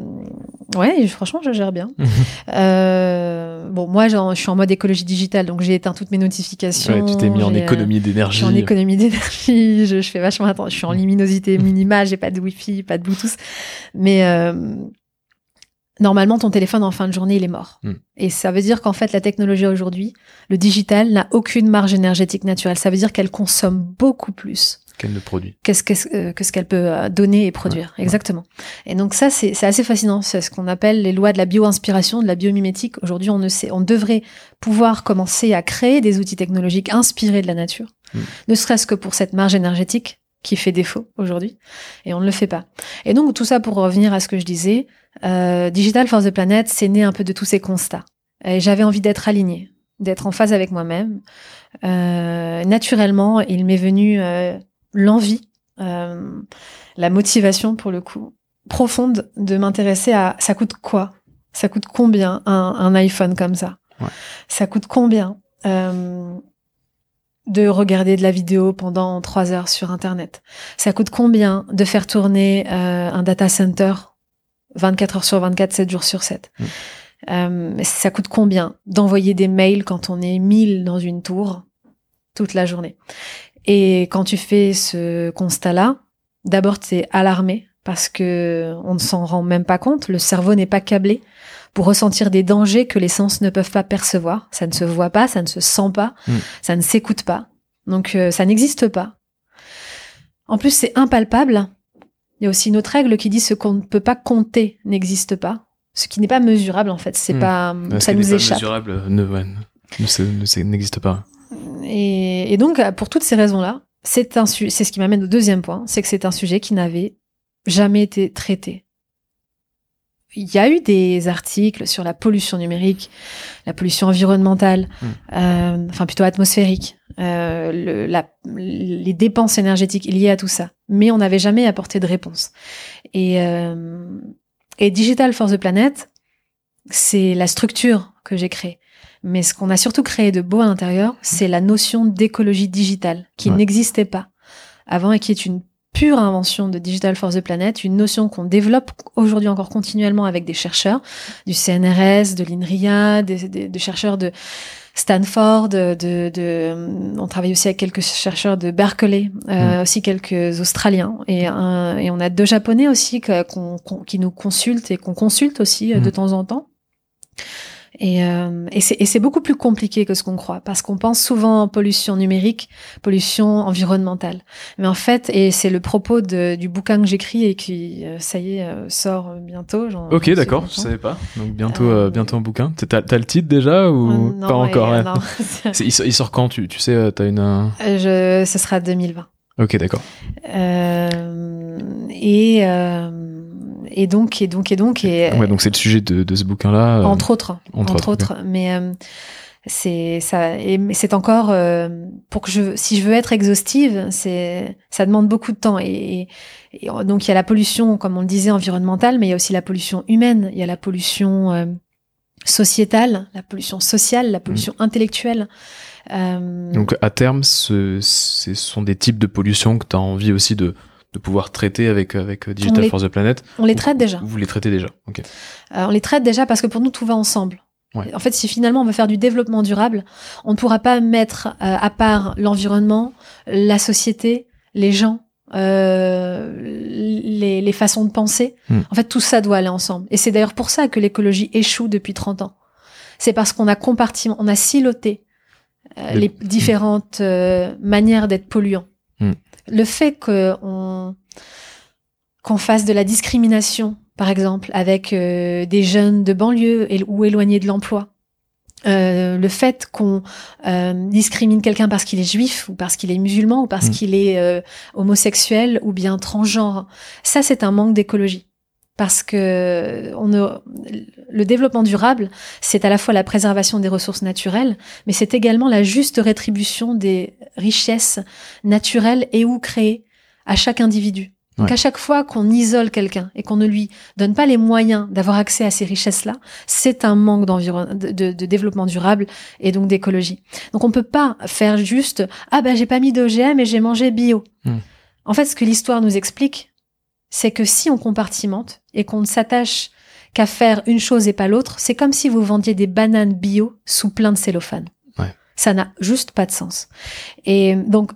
B: ouais, franchement, je gère bien. euh, bon, moi, je suis en mode écologie digitale, donc j'ai éteint toutes mes notifications.
A: Ouais, tu t'es mis en économie d'énergie.
B: Je suis en économie d'énergie. Je, je, fais vachement attention. Je suis en luminosité minimale. J'ai pas de Wi-Fi, pas de Bluetooth. Mais normalement, ton téléphone en fin de journée, il est mort. Hmm. Et ça veut dire qu'en fait, la technologie aujourd'hui, le digital, n'a aucune marge énergétique naturelle. Ça veut dire qu'elle consomme beaucoup plus.
A: Qu'elle ne produit.
B: Qu'est-ce euh, que ce qu'elle peut euh, donner et produire. Exactement. Et donc ça, c'est assez fascinant. C'est ce qu'on appelle les lois de la bio-inspiration, de la biomimétique. Aujourd'hui, on ne sait, on devrait pouvoir commencer à créer des outils technologiques inspirés de la nature. Hmm. Ne serait-ce que pour cette marge énergétique qui fait défaut aujourd'hui. Et on ne le fait pas. Et donc, tout ça pour revenir à ce que je disais, euh, Digital for the Planet, c'est né un peu de tous ces constats. Et j'avais envie d'être alignée, d'être en phase avec moi-même. Euh, naturellement, il m'est venu euh, l'envie, euh, la motivation pour le coup, profonde de m'intéresser à ça coûte quoi? Ça coûte combien un, un iPhone comme ça? Ouais. Ça coûte combien? Euh, de regarder de la vidéo pendant trois heures sur Internet Ça coûte combien de faire tourner euh, un data center 24 heures sur 24, 7 jours sur 7. Mm. Euh, ça coûte combien d'envoyer des mails quand on est 1000 dans une tour toute la journée? Et quand tu fais ce constat-là, d'abord tu es alarmé parce que on ne s'en rend même pas compte, le cerveau n'est pas câblé pour ressentir des dangers que les sens ne peuvent pas percevoir. Ça ne se voit pas, ça ne se sent pas, mm. ça ne s'écoute pas. Donc euh, ça n'existe pas. En plus, c'est impalpable il y a aussi une autre règle qui dit ce qu'on ne peut pas compter n'existe pas. Ce qui n'est pas mesurable, en fait, c'est hmm. pas, ça nous échappe.
A: mesurable n'existe pas.
B: Et, et, donc, pour toutes ces raisons-là, c'est un c'est ce qui m'amène au deuxième point, c'est que c'est un sujet qui n'avait jamais été traité il y a eu des articles sur la pollution numérique, la pollution environnementale, hmm. euh, enfin plutôt atmosphérique, euh, le, la, les dépenses énergétiques liées à tout ça, mais on n'avait jamais apporté de réponse. Et, euh, et Digital for the Planet, c'est la structure que j'ai créée. Mais ce qu'on a surtout créé de beau à l'intérieur, c'est la notion d'écologie digitale qui n'existait pas avant et qui est une pure invention de Digital for the Planet, une notion qu'on développe aujourd'hui encore continuellement avec des chercheurs du CNRS, de l'INRIA, des, chercheurs de Stanford, de, de, on travaille aussi avec quelques chercheurs de Berkeley, euh, mm. aussi quelques Australiens, et, et on a deux Japonais aussi qui nous consultent et qu'on consulte aussi euh, de mm. temps en temps. Et, euh, et c'est beaucoup plus compliqué que ce qu'on croit, parce qu'on pense souvent en pollution numérique, pollution environnementale. Mais en fait, et c'est le propos de, du bouquin que j'écris et qui, euh, ça y est, euh, sort bientôt.
A: Ok, d'accord, je savais pas. Donc bientôt, bientôt un bouquin. T'as as le titre déjà ou pas encore non. il, sort quand Tu, tu sais, t'as une.
B: Je, ce sera 2020.
A: Ok, d'accord.
B: et et donc et donc et donc et
A: ouais, donc c'est le sujet de, de ce bouquin là
B: euh, entre autres entre, autres, mais euh, c'est ça et c'est encore euh, pour que je si je veux être exhaustive c'est ça demande beaucoup de temps. Et, et, donc il y a la pollution comme on le disait environnementale mais il y a aussi la pollution humaine. Il y a la pollution sociétale la pollution sociale la pollution mmh. intellectuelle.
A: Donc à terme ce, ce sont des types de pollution que tu as envie aussi de de pouvoir traiter avec, avec euh, Digital for the Planet
B: On les traite déjà.
A: Vous les traitez déjà, ok.
B: Euh, on les traite déjà parce que pour nous, tout va ensemble. En fait, si finalement on veut faire du développement durable, on ne pourra pas mettre euh, à part l'environnement, la société, les gens, les, les, façons de penser. Hmm. En fait, tout ça doit aller ensemble. Et c'est d'ailleurs pour ça que l'écologie échoue depuis 30 ans. C'est parce qu'on a compartiment, on a siloté les différentes manières d'être polluant. Le fait qu'on qu'on fasse de la discrimination, par exemple, avec euh, des jeunes de banlieue ou éloignés de l'emploi, euh, le fait qu'on euh, discrimine quelqu'un parce qu'il est juif ou parce qu'il est musulman ou parce mm. qu'il est homosexuel ou bien transgenre, ça c'est un manque d'écologie. Parce que on le développement durable, c'est à la fois la préservation des ressources naturelles, mais c'est également la juste rétribution des richesses naturelles et ou créées à chaque individu. Donc à chaque fois qu'on isole quelqu'un et qu'on ne lui donne pas les moyens d'avoir accès à ces richesses-là, c'est un manque de, de, développement durable et donc d'écologie. Donc on peut pas faire juste ah ben j'ai pas mis d'OGM et j'ai mangé bio. Hmm. En fait, ce que l'histoire nous explique, c'est que si on compartimente et qu'on ne s'attache qu'à faire une chose et pas l'autre, c'est comme si vous vendiez des bananes bio sous plein de cellophane. Ça n'a juste pas de sens. Et donc,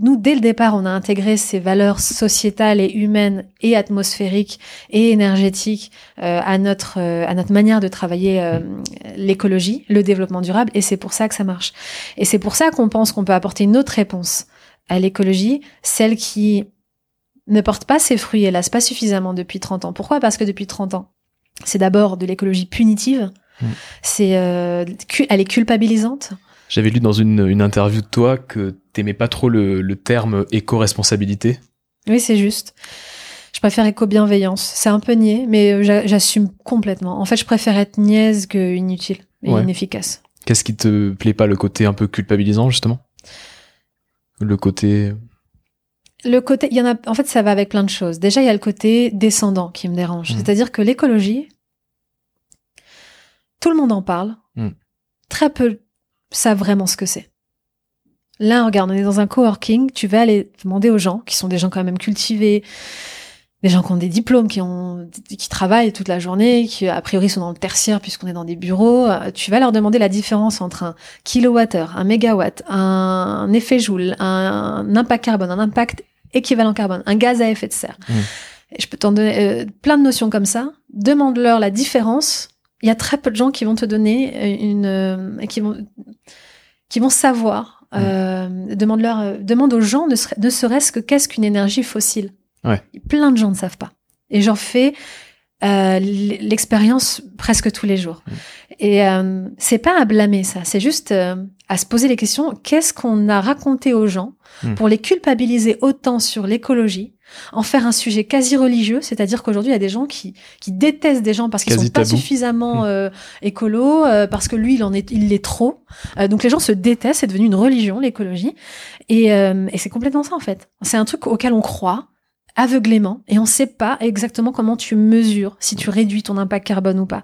B: nous, dès le départ, on a intégré ces valeurs sociétales et humaines et atmosphériques et énergétiques euh, à notre euh, à notre manière de travailler euh, l'écologie, le développement durable, et c'est pour ça que ça marche. Et c'est pour ça qu'on pense qu'on peut apporter une autre réponse à l'écologie, celle qui ne porte pas ses fruits, hélas, pas suffisamment depuis 30 ans. Pourquoi? Parce que depuis 30 ans, c'est d'abord de l'écologie punitive, mmh. c'est elle est culpabilisante.
A: J'avais lu dans une, une, interview de toi que t'aimais pas trop le, le terme éco-responsabilité.
B: Oui, c'est juste. Je préfère éco-bienveillance. C'est un peu niais, mais euh, j'assume complètement. En fait, je préfère être niaise que inutile et inefficace.
A: Qu'est-ce qui te plaît pas, le côté un peu culpabilisant, justement? Le côté...
B: Le côté, il y en a, en fait, ça va avec plein de choses. Déjà, il y a le côté descendant qui me dérange. Mmh. C'est-à-dire que l'écologie, tout le monde en parle. Mmh. Très peu savent vraiment ce que c'est. Là, regarde, on est dans un coworking, tu vas aller demander aux gens, qui sont des gens quand même cultivés, des gens qui ont des diplômes, qui ont, qui travaillent toute la journée, qui a priori sont dans le tertiaire puisqu'on est dans des bureaux, euh, tu vas leur demander la différence entre un kilowattheure, un mégawatt, un, effet joule, un, impact carbone, un impact équivalent carbone, un gaz à effet de serre. Mmh. je peux t'en donner euh, plein de notions comme ça. Demande-leur la différence il y a très peu de gens qui vont te donner euh, une, euh, qui vont, qui vont savoir. Mm. Euh, demande leur, demande aux gens ne, ne serait-ce que qu'est-ce qu'une énergie fossile?
A: Ouais.
B: Plein de gens ne savent pas. Et j'en fais euh, l'expérience presque tous les jours. Et euh, c'est pas à blâmer ça, c'est juste à se poser les questions. Qu'est-ce qu'on a raconté aux gens mm. pour les culpabiliser autant sur l'écologie en faire un sujet quasi religieux, c'est-à-dire qu'aujourd'hui il y a des gens qui, qui détestent des gens parce qu'ils sont pas suffisamment hmm. euh, écolo, euh, parce que lui il en est il l'est trop. Euh, donc les gens se détestent, c'est devenu une religion l'écologie et, euh, et c'est complètement ça en fait. C'est un truc auquel on croit aveuglément et on sait pas exactement comment tu mesures si tu réduis ton impact carbone ou pas.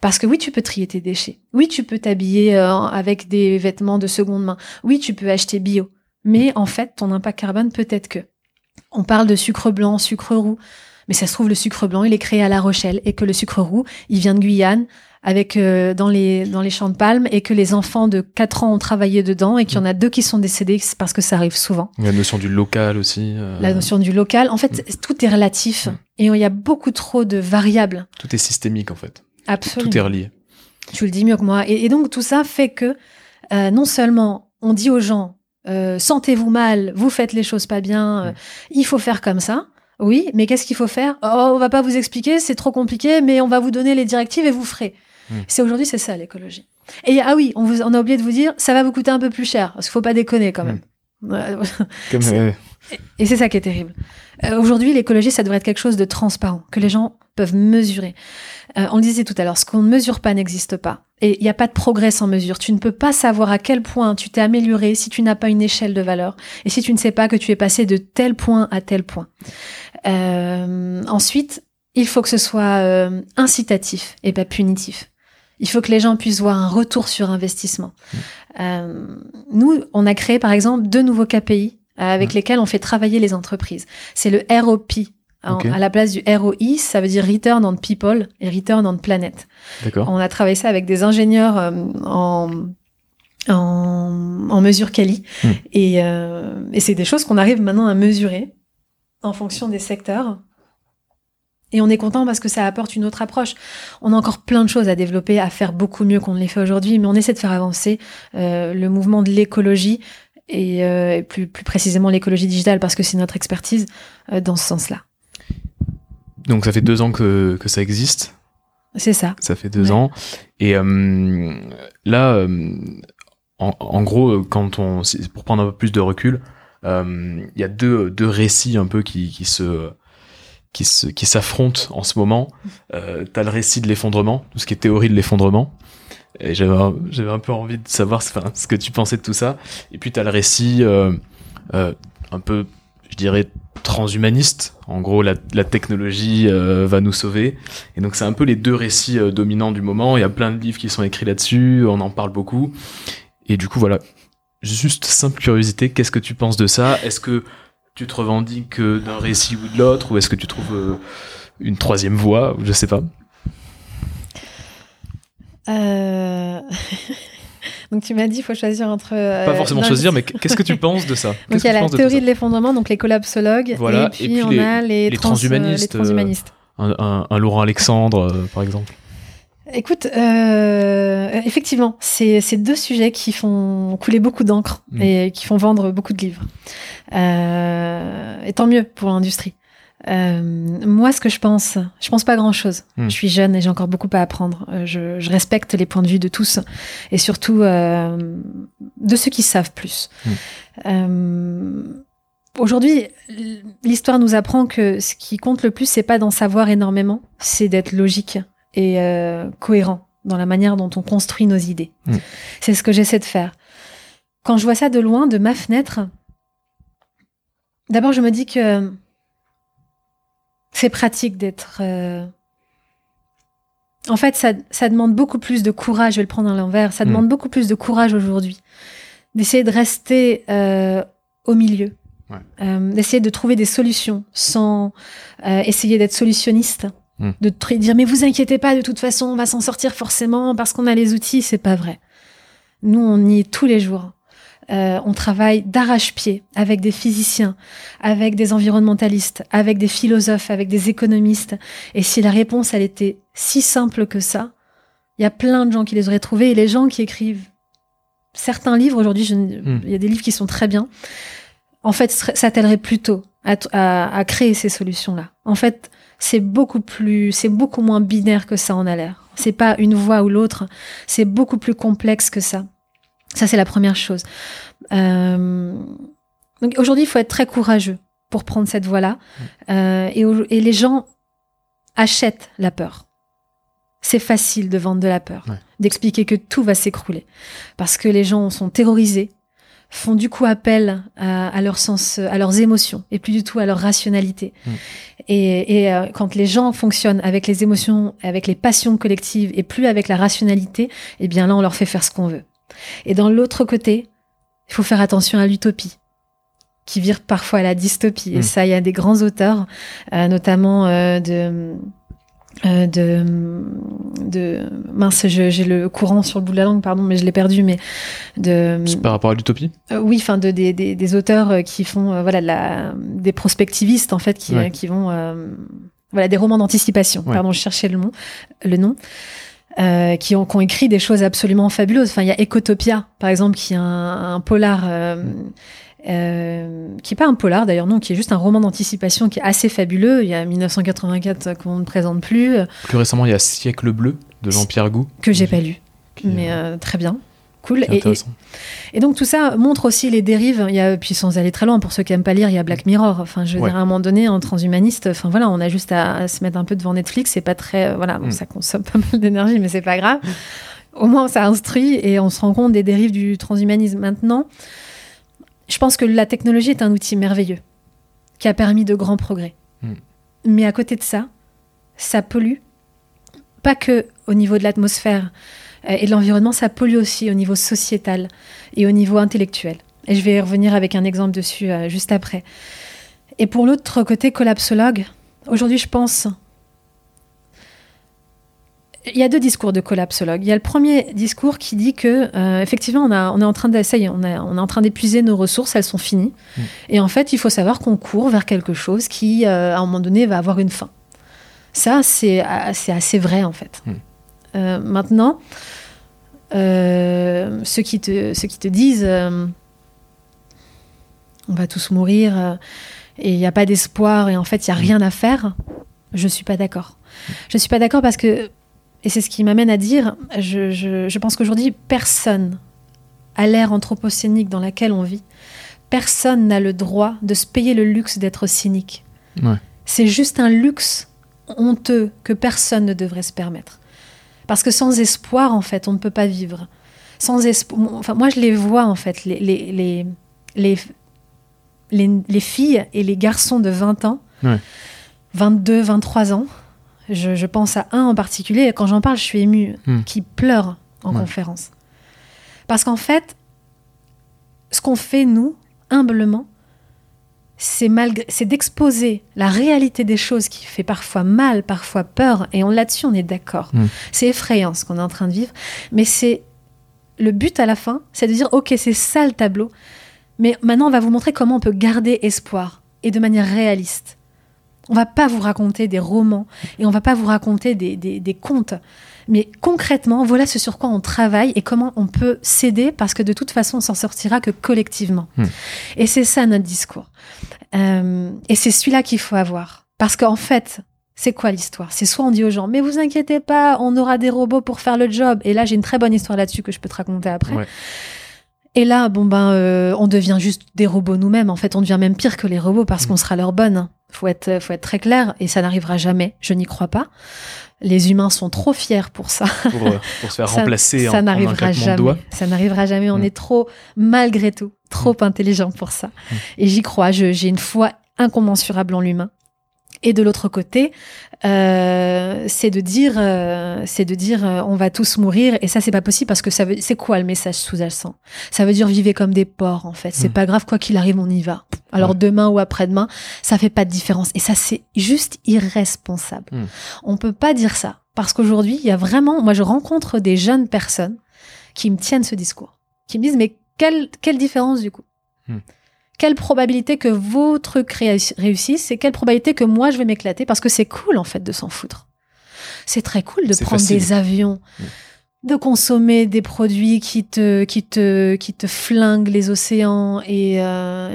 B: Parce que oui, tu peux trier tes déchets. Oui, tu peux t'habiller avec des vêtements de seconde main. Oui, tu peux acheter bio. Mais en fait, ton impact carbone peut-être que on parle de sucre blanc, sucre roux. Mais ça se trouve, le sucre blanc, il est créé à La Rochelle et que le sucre roux, il vient de Guyane, avec euh, dans les dans les champs de palmes et que les enfants de 4 ans ont travaillé dedans et qu'il y en a deux qui sont décédés c'est parce que ça arrive souvent.
A: La notion du local aussi.
B: Euh, La notion du local, en fait, mm. tout est relatif mm. et il y a beaucoup trop de variables.
A: Tout est systémique en fait.
B: Absolument.
A: Tout est relié.
B: Tu le dis mieux que moi. Et, donc tout ça fait que euh, non seulement on dit aux gens sentez-vous mal, vous faites les choses pas bien, mm. il faut faire comme ça. Oui, mais qu'est-ce qu'il faut faire? Oh, on va pas vous expliquer, c'est trop compliqué, mais on va vous donner les directives et vous ferez. Hmm. C'est aujourd'hui, c'est ça l'écologie. Et ah oui, on, vous, on a oublié de vous dire, ça va vous coûter un peu plus cher, parce qu'il faut pas déconner quand même. Hmm. et c'est ça qui est terrible. Euh, aujourd'hui, l'écologie, ça devrait être quelque chose de transparent, que les gens peuvent mesurer. Euh, on le disait tout à l'heure, ce qu'on ne mesure pas n'existe pas. Et il n'y a pas de progrès sans mesure. Tu ne peux pas savoir à quel point tu t'es amélioré si tu n'as pas une échelle de valeur et si tu ne sais pas que tu es passé de tel point à tel point. Euh, ensuite, il faut que ce soit incitatif et pas punitif. Il faut que les gens puissent voir un retour sur investissement. Mmh. Euh, nous, on a créé par exemple deux nouveaux KPI euh, avec mmh. lesquels on fait travailler les entreprises. C'est le ROP. à la place du ROI, ça veut dire Return on People et Return on Planet. On a travaillé ça avec des ingénieurs euh, en, en, mesure quali. Mmh. Et, et c'est des choses qu'on arrive maintenant à mesurer en fonction des secteurs et on est content parce que ça apporte une autre approche. On a encore plein de choses à développer, à faire beaucoup mieux qu'on ne les fait aujourd'hui, mais on essaie de faire avancer euh, le mouvement de l'écologie et, euh, plus, plus précisément l'écologie digitale parce que c'est notre expertise euh, dans ce sens-là.
A: Donc ça fait deux ans que, que ça existe.
B: C'est ça.
A: Ça fait deux ans. Et là, en, en, gros, quand on, pour prendre un peu plus de recul, il y a deux, deux récits un peu qui, qui se qui se, qui s'affrontent en ce moment. Euh, t'as le récit de l'effondrement, tout ce qui est théorie de l'effondrement. Et j'avais j'avais un peu envie de savoir ce que tu pensais de tout ça. Et puis t'as le récit euh, euh, un peu, je dirais, transhumaniste. En gros, la, la technologie euh, va nous sauver. Et donc c'est un peu les deux récits euh, dominants du moment. Il y a plein de livres qui sont écrits là-dessus. On en parle beaucoup. Et du coup, voilà. Juste simple curiosité, qu'est-ce que tu penses de ça? Est-ce que tu te revendiques d'un récit ou de l'autre, ou est-ce que tu trouves euh, une troisième voie, je sais pas
B: euh, Donc tu m'as dit il faut choisir entre. Euh,
A: pas forcément choisir, mais qu'est-ce que tu penses de ça?
B: Donc il y a la théorie de, l'effondrement, donc les collapsologues, et, puis on a les, transhumanistes.
A: Un, un, Laurent Alexandre, par exemple.
B: Écoute, effectivement, c'est deux sujets qui font couler beaucoup d'encre mm. et qui font vendre beaucoup de livres. Euh, et tant mieux pour l'industrie. Euh, moi, ce que je pense, je pense pas grand chose. Hmm. Je suis jeune et j'ai encore beaucoup à apprendre. Euh, je, je, respecte les points de vue de tous et surtout euh, de ceux qui savent plus. Euh, Aujourd'hui, l'histoire nous apprend que ce qui compte le plus, c'est pas d'en savoir énormément, c'est d'être logique et euh, cohérent dans la manière dont on construit nos idées. Hmm. C'est ce que j'essaie de faire. Quand je vois ça de loin, de ma fenêtre, D'abord, je me dis que c'est pratique d'être. Euh, en fait, ça, demande beaucoup plus de courage. Je vais le prendre à l'envers. Ça demande mm. beaucoup plus de courage aujourd'hui d'essayer de rester euh, au milieu, euh, d'essayer de trouver des solutions sans essayer d'être solutionniste, mm. de te dire mais vous inquiétez pas, de toute façon on va s'en sortir forcément parce qu'on a les outils. C'est pas vrai. Nous, on y est tous les jours. Euh, on travaille d'arrache-pied avec des physiciens, avec des environnementalistes, avec des philosophes, avec des économistes. Et si la réponse, elle était si simple que ça, il y a plein de gens qui les auraient trouvés. Et les gens qui écrivent certains livres, aujourd'hui, hmm. il y a des livres qui sont très bien, en fait, s'attelleraient plutôt à, à créer ces solutions-là. En fait, c'est beaucoup plus, c'est beaucoup moins binaire que ça en a l'air. C'est pas une voie ou l'autre, c'est beaucoup plus complexe que ça. Ça, c'est la première chose. Euh, donc aujourd'hui, il faut être très courageux pour prendre cette voie-là. Euh, et, et, les gens achètent la peur. C'est facile de vendre de la peur, d'expliquer que tout va s'écrouler. Parce que les gens sont terrorisés, font du coup appel à, leur sens, à leurs émotions et plus du tout à leur rationalité. Mm. Et, et euh, quand les gens fonctionnent avec les émotions, avec les passions collectives et plus avec la rationalité, eh bien là, on leur fait faire ce qu'on veut. Et dans l'autre côté, il faut faire attention à l'utopie qui vire parfois à la dystopie. Et hmm. ça, il y a des grands auteurs, euh, notamment euh, de euh, de, de mince j'ai le courant sur le bout de la langue pardon mais je l'ai perdu mais de
A: par rapport à l'utopie
B: euh, oui enfin de des, des, des, auteurs euh, qui font voilà la, des prospectivistes en fait qui, qui vont voilà des romans d'anticipation. Pardon je cherchais le nom le nom. Qui, ont, qui, ont, écrit des choses absolument fabuleuses. Enfin, il y a Ecotopia, par exemple, qui est un, un polar euh, qui est pas un polar d'ailleurs, non, qui est juste un roman d'anticipation qui est assez fabuleux. Il y a 1984 qu'on ne présente plus.
A: Plus récemment, il y a Siècle bleu de Jean-Pierre Gou.
B: Que j'ai pas lu, mais euh, très bien. Cool. Et, et, donc tout ça montre aussi les dérives. Il y a, puis sans aller très loin, pour ceux qui aiment pas lire, il y a Black Mirror. Enfin, je veux dire, à un moment donné, en transhumaniste, enfin voilà, on a juste à, se mettre un peu devant Netflix. C'est pas très, euh, voilà, mm. ça consomme pas mal d'énergie, mais c'est pas grave. Au moins, ça instruit et on se rend compte des dérives du transhumanisme. Maintenant, je pense que la technologie est un outil merveilleux qui a permis de grands progrès. Hmm. Mais à côté de ça, ça pollue, pas que au niveau de l'atmosphère euh, et de l'environnement, ça pollue aussi au niveau sociétal et au niveau intellectuel. Et je vais revenir avec un exemple dessus euh, juste après. Et pour l'autre côté, collapsologue, aujourd'hui, je pense il y a deux discours de collapsologue. Il y a le premier discours qui dit que euh, effectivement on, a, on est en train de, ça y est, on, est en train d'épuiser nos ressources, elles sont finies. Mm. Et en fait, il faut savoir qu'on court vers quelque chose qui, euh, à un moment donné, va avoir une fin. Ça, c'est assez vrai en fait. Mm. Euh, maintenant, ceux qui te, ceux qui te disent on va tous mourir et il n'y a pas d'espoir et en fait il n'y a mm. rien à faire, je suis pas d'accord. Je suis pas d'accord parce que et c'est ce qui m'amène à dire, je, je, pense qu'aujourd'hui, personne, à l'ère anthropocénique dans laquelle on vit, personne n'a le droit de se payer le luxe d'être cynique. C'est juste un luxe honteux que personne ne devrait se permettre. Parce que sans espoir, en fait, on ne peut pas vivre. Sans espoir, enfin, moi, je les vois, en fait, les, les, les, les, les filles et les garçons de 20 ans, 22, 23 ans, je, pense à un en particulier, et quand j'en parle, je suis émue, hmm. qui pleure en conférence. Parce qu'en fait, ce qu'on fait, nous, humblement, c'est d'exposer la réalité des choses qui fait parfois mal, parfois peur, et là-dessus, on est d'accord. Hmm. C'est effrayant ce qu'on est en train de vivre, mais c'est le but à la fin, c'est de dire, ok, c'est ça le tableau, mais maintenant, on va vous montrer comment on peut garder espoir, et de manière réaliste. On va pas vous raconter des romans et on va pas vous raconter des, contes. Mais concrètement, voilà ce sur quoi on travaille et comment on peut s'aider parce que de toute façon, on s'en sortira que collectivement. Hmm. Et c'est ça notre discours. Euh, et c'est celui-là qu'il faut avoir. Parce qu'en fait, c'est quoi l'histoire? C'est soit on dit aux gens, mais vous inquiétez pas, on aura des robots pour faire le job. Et là, j'ai une très bonne histoire là-dessus que je peux te raconter après. Et là, bon ben, euh, on devient juste des robots nous-mêmes. En fait, on devient même pire que les robots parce qu'on sera leur bonne. Faut être, faut être très clair, et ça n'arrivera jamais. Je n'y crois pas. Les humains sont trop fiers pour ça.
A: Pour, euh, se faire remplacer
B: ça n'arrivera jamais. Ça n'arrivera jamais. On mm. est trop, malgré tout, trop mm. intelligent pour ça. Mm. Et j'y crois. J'ai une foi incommensurable en l'humain. Et de l'autre côté, euh, c'est de dire, euh, c'est de dire, euh, on va tous mourir. Et ça, c'est pas possible parce que ça veut, c'est quoi le message sous-jacent Ça veut dire vivez comme des porcs en fait. C'est mm. pas grave quoi qu'il arrive, on y va. Alors demain ou après-demain, ça fait pas de différence. Et ça, c'est juste irresponsable. Mm. On peut pas dire ça parce qu'aujourd'hui, il y a vraiment, moi, je rencontre des jeunes personnes qui me tiennent ce discours, qui me disent mais quelle quelle différence du coup? Mm quelle probabilité que vos trucs réussissent et quelle probabilité que moi je vais m'éclater parce que c'est cool en fait de s'en foutre. C'est très cool de prendre des avions, de consommer des produits qui te qui te qui te flinguent les océans et euh,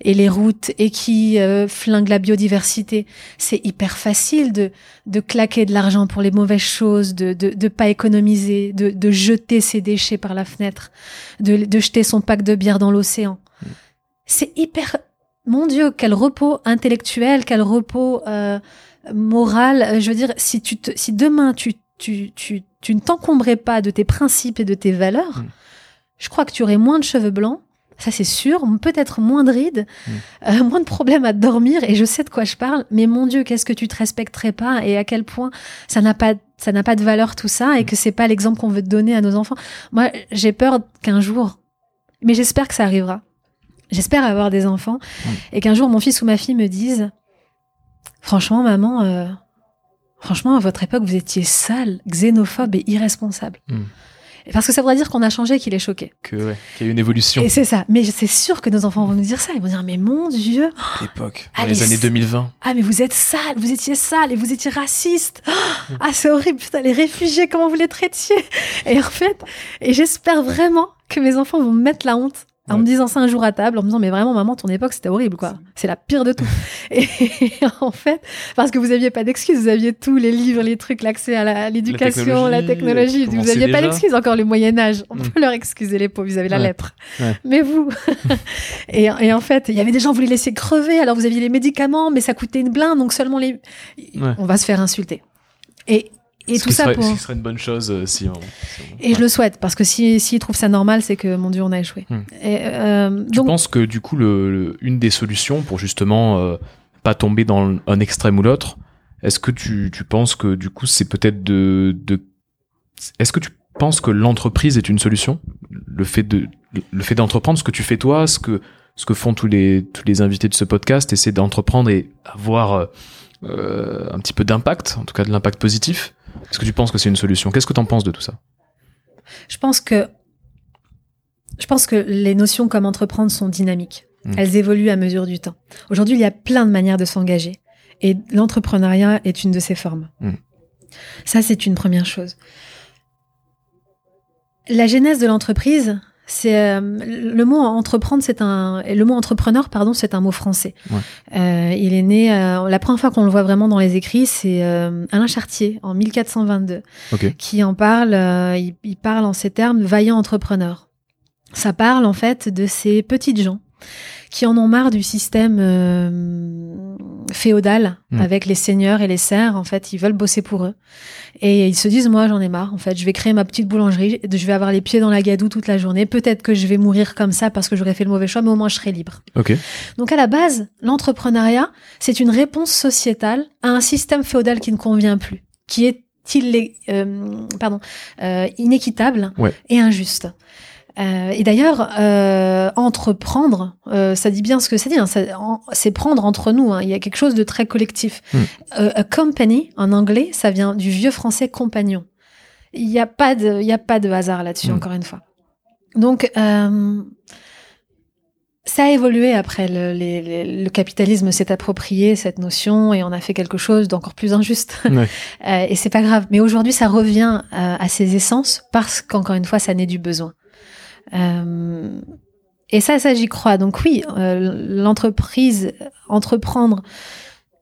B: et, les routes et qui euh, flinguent la biodiversité. C'est hyper facile de de claquer de l'argent pour les mauvaises choses, de de, de pas économiser, de de jeter ses déchets par la fenêtre, de de jeter son pack de bière dans l'océan c'est hyper. Mon Dieu, quel repos intellectuel, quel repos euh, moral. Euh, je veux dire, si tu te, si demain tu tu tu tu ne t'encombrais pas de tes principes et de tes valeurs, mm. je crois que tu aurais moins de cheveux blancs. Ça c'est sûr, peut-être moins de rides, mm. euh, moins de problèmes à dormir. Et je sais de quoi je parle. Mais mon Dieu, qu'est-ce que tu te respecterais pas et à quel point ça n'a pas ça n'a pas de valeur tout ça et mm. que c'est pas l'exemple qu'on veut donner à nos enfants. Moi, j'ai peur qu'un jour, mais j'espère que ça arrivera J'espère avoir des enfants et qu'un jour mon fils ou ma fille me dise Franchement, maman, euh, Franchement, à votre époque, vous étiez sale, xénophobe et irresponsable. Hmm. Parce que ça voudrait dire qu'on a changé, qu'il est choqué.
A: Que, ouais, qu'il y a eu une évolution.
B: Et c'est ça. Mais c'est sûr que nos enfants vont nous dire ça. Ils vont dire, mais mon Dieu.
A: L'époque. Dans les années 2020.
B: Ah, mais vous êtes sale, vous étiez sale et vous étiez raciste. Ah, c'est horrible. Putain, les réfugiés, comment vous les traitiez. Et en fait, et j'espère vraiment que mes enfants vont mettre la honte en me disant ça un jour à table, en me disant mais vraiment maman ton époque c'était horrible quoi, c'est la pire de tout. et en fait parce que vous aviez pas d'excuses, vous aviez tous les livres, les trucs, l'accès à l'éducation, la technologie, vous aviez pas d'excuses encore le Moyen Âge. On mm. peut leur excuser les pauvres, vous avez la lèpre. Mais vous et, et, en fait il y avait des gens vous les laissiez crever, alors vous aviez les médicaments mais ça coûtait une blinde donc seulement les on va se faire insulter. Et
A: et tout ça serait, pour... Ce qui serait une bonne chose euh, si,
B: Et je le souhaite, parce que s'ils si, trouvent ça normal, c'est que, mon Dieu, on a échoué. Hmm.
A: Et, euh, tu penses que, du coup, le, une des solutions pour justement euh, pas tomber dans un extrême ou l'autre, est-ce que tu, tu, penses que, du coup, c'est peut-être de... de... Est-ce que tu penses que l'entreprise est une solution? Le fait de le fait d'entreprendre, ce que tu fais toi, ce que, ce que font tous les, tous les invités de ce podcast, c'est d'entreprendre et avoir... Euh, un petit peu d'impact, en tout cas de l'impact positif. Est-ce que tu penses que c'est une solution? Qu'est-ce que tu en penses de tout ça?
B: Je pense que je pense que les notions comme entreprendre sont dynamiques. Hmm. Elles évoluent à mesure du temps. Aujourd'hui, il y a plein de manières de s'engager et l'entrepreneuriat est une de ces formes. Hmm. Ça, c'est une première chose. La genèse de l'entreprise, c'est euh, le mot entreprendre, c'est un le mot entrepreneur, pardon, c'est un mot français. Euh, il est né euh, la première fois qu'on le voit vraiment dans les écrits, c'est Alain Chartier en 1422 qui en parle. Il, il, parle en ces termes vaillant entrepreneur. Ça parle en fait de ces petites gens qui en ont marre du système euh, féodal hmm. avec les seigneurs et les serfs. En fait, ils veulent bosser pour eux. Et ils se disent, moi, j'en ai marre. En fait, je vais créer ma petite boulangerie. Je vais avoir les pieds dans la gadoue toute la journée. Peut-être que je vais mourir comme ça parce que j'aurais fait le mauvais choix, mais au moins je serai libre.
A: Okay.
B: Donc, à la base, l'entrepreneuriat, c'est une réponse sociétale à un système féodal qui ne convient plus, qui est il euh, pardon, euh, inéquitable et injuste. Euh, et d'ailleurs, euh, entreprendre, euh, ça dit bien ce que ça dit. Hein, c'est prendre entre nous. Hein, il y a quelque chose de très collectif. Hmm. Euh, a company, en anglais, ça vient du vieux français compagnon. Il n'y a pas de, il y a pas de hasard là-dessus. Hmm. Encore une fois. Donc, euh, ça a évolué après. Le, le capitalisme s'est approprié cette notion et on a fait quelque chose d'encore plus injuste. Ouais. et c'est pas grave. Mais aujourd'hui, ça revient à ses essences parce qu'encore une fois, ça naît du besoin. Euh, et ça, ça j'y crois. Donc oui, euh, l'entreprise, entreprendre,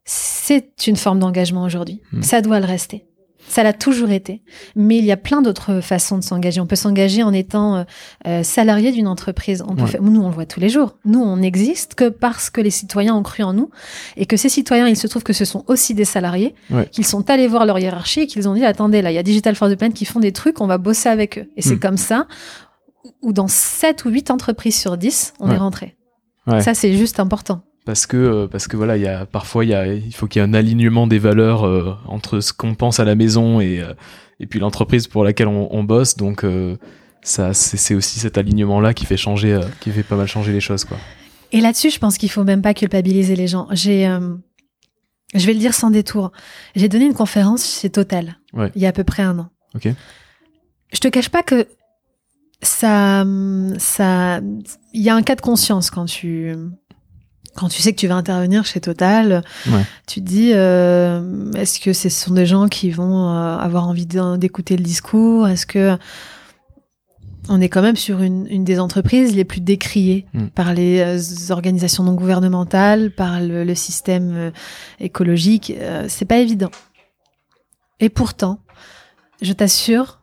B: c'est une forme d'engagement aujourd'hui. Hmm. Ça doit le rester. Ça l'a toujours été. Mais il y a plein d'autres façons de s'engager. On peut s'engager en étant euh, salarié d'une entreprise. On peut Nous, on le voit tous les jours. Nous, on n'existe que parce que les citoyens ont cru en nous et que ces citoyens, il se trouve que ce sont aussi des salariés, qu'ils sont allés voir leur hiérarchie et qu'ils ont dit, attendez, là, il y a Digital for the Planet qui font des trucs, on va bosser avec eux. Et c'est hmm. comme ça ou dans 7 ou 8 entreprises sur 10, on est rentré. Ça, c'est juste important.
A: Parce que, euh, parce que voilà, il y a, parfois, il, y a, il faut qu'il y ait un alignement des valeurs euh, entre ce qu'on pense à la maison et, euh, et puis l'entreprise pour laquelle on, bosse. Donc, ça, c'est aussi cet alignement-là qui fait changer, qui fait pas mal changer les choses, quoi.
B: Et là-dessus, je pense qu'il faut même pas culpabiliser les gens. J'ai, je vais le dire sans détour. J'ai donné une conférence chez Total il y a à peu près un an.
A: Ok.
B: Je te cache pas que ça, ça, il y a un cas de conscience quand tu, quand tu sais que tu vas intervenir chez Total. Tu te dis, euh, est-ce que ce sont des gens qui vont euh, avoir envie d'écouter le discours? Est-ce que on est quand même sur une, une des entreprises les plus décriées mm. par les euh, organisations non gouvernementales, par le, le système écologique? c'est pas évident. Et pourtant, je t'assure,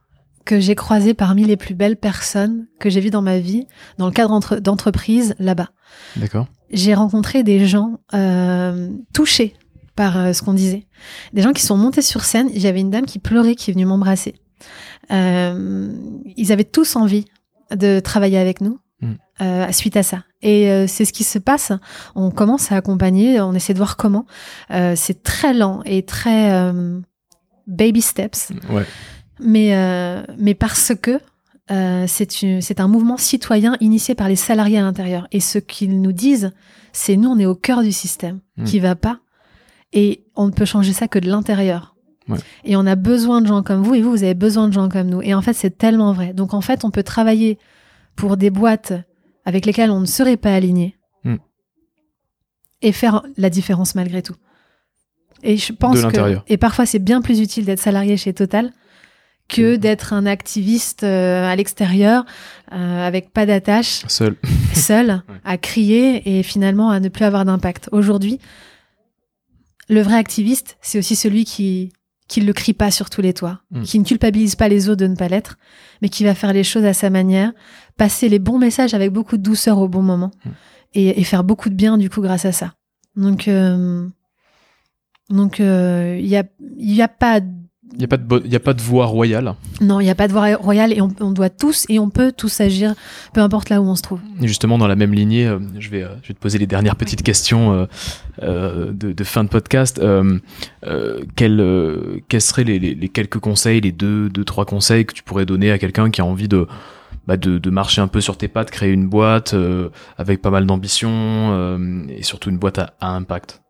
B: que j'ai croisé parmi les plus belles personnes que j'ai vues dans ma vie, dans le cadre d'entreprise là-bas.
A: D'accord.
B: J'ai rencontré des gens euh, touchés par euh, ce qu'on disait. Des gens qui sont montés sur scène. J'avais une dame qui pleurait, qui est venue m'embrasser. Euh, ils avaient tous envie de travailler avec nous. Hmm. Euh, suite à ça. Et euh, c'est ce qui se passe. On commence à accompagner, on essaie de voir comment. Euh, c'est très lent et très baby steps.
A: Ouais
B: mais, euh, mais parce que euh, c'est un mouvement citoyen initié par les salariés à l'intérieur. Et ce qu'ils nous disent, c'est nous, on est au cœur du système mmh. qui va pas. Et on ne peut changer ça que de l'intérieur. Et on a besoin de gens comme vous, et vous, vous avez besoin de gens comme nous. Et en fait, c'est tellement vrai. Donc en fait, on peut travailler pour des boîtes avec lesquelles on ne serait pas aligné hmm. et faire la différence malgré tout. Et je pense que et parfois c'est bien plus utile d'être salarié chez Total que d'être un activiste euh, à l'extérieur euh, avec pas d'attache,
A: seul,
B: seul à crier et finalement à ne plus avoir d'impact. Aujourd'hui, le vrai activiste, c'est aussi celui qui qui ne le crie pas sur tous les toits, hmm. qui ne culpabilise pas les autres de ne pas l'être, mais qui va faire les choses à sa manière, passer les bons messages avec beaucoup de douceur au bon moment hmm. et, faire beaucoup de bien du coup grâce à ça. Donc euh, donc il y a il y a pas
A: il n'y a, pas de a pas de voie royale.
B: Non, il n'y a pas de voie royale et on, doit tous et on peut tous agir, peu importe là où on se trouve.
A: Et justement, dans la même lignée, euh, je, vais, euh, je vais te poser les dernières petites questions euh, de, fin de podcast. quels, quels seraient les, quelques conseils, les deux, deux, trois conseils que tu pourrais donner à quelqu'un qui a envie de, bah de, de, marcher un peu sur tes pattes, créer une boîte avec pas mal d'ambition et surtout une boîte à impact?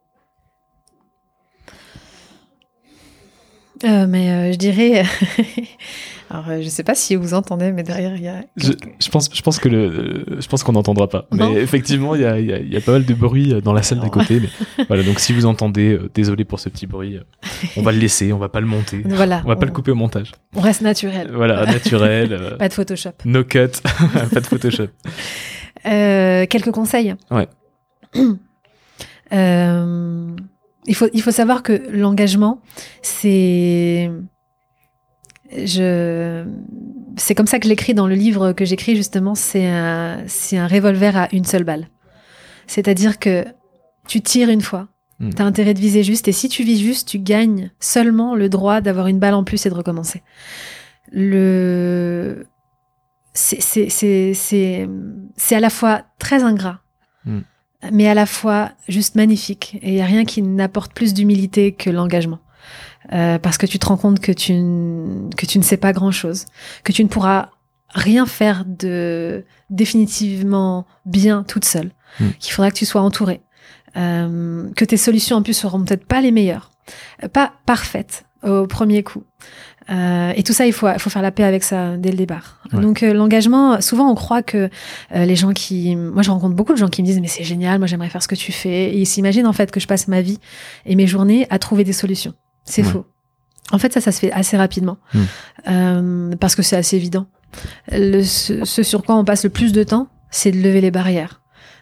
B: Euh, mais euh, je dirais. Alors, euh, je sais pas si vous entendez, mais derrière, il y a.
A: Je, je, pense, je pense que le, je pense qu'on n'entendra pas. Mais effectivement, il y a, y, y a, pas mal de bruit dans la salle d'à côté. Mais voilà, donc si vous entendez, désolé pour ce petit bruit, on va le laisser, on va pas le monter.
B: Voilà.
A: On va pas le couper au montage.
B: On reste naturel.
A: Voilà, naturel.
B: pas de Photoshop.
A: No cut, pas de Photoshop.
B: quelques conseils.
A: Ouais.
B: il faut, il faut savoir que l'engagement, c'est. Je... C'est comme ça que j'écris dans le livre que j'écris justement, c'est un, c'est un revolver à une seule balle. C'est-à-dire que tu tires une fois, hmm. tu as intérêt de viser juste, et si tu vis juste, tu gagnes seulement le droit d'avoir une balle en plus et de recommencer. Le... C'est, c'est, c'est, à la fois très ingrat, hmm mais à la fois juste magnifique. Et il n'y a rien qui n'apporte plus d'humilité que l'engagement. Euh, parce que tu te rends compte que tu, que tu ne sais pas grand-chose, que tu ne pourras rien faire de définitivement bien toute seule, hmm. qu'il faudra que tu sois entouré, euh, que tes solutions en plus seront peut-être pas les meilleures, euh, pas parfaites au premier coup, euh, et tout ça, il faut, il faut faire la paix avec ça dès le départ. Donc euh, l'engagement, souvent on croit que euh, les gens qui... Moi je rencontre beaucoup de gens qui me disent mais c'est génial, moi j'aimerais faire ce que tu fais. Et ils s'imaginent en fait que je passe ma vie et mes journées à trouver des solutions. C'est faux. En fait ça, ça se fait assez rapidement. Hmm. parce que c'est assez évident. Le, ce, ce sur quoi on passe le plus de temps, c'est de lever les barrières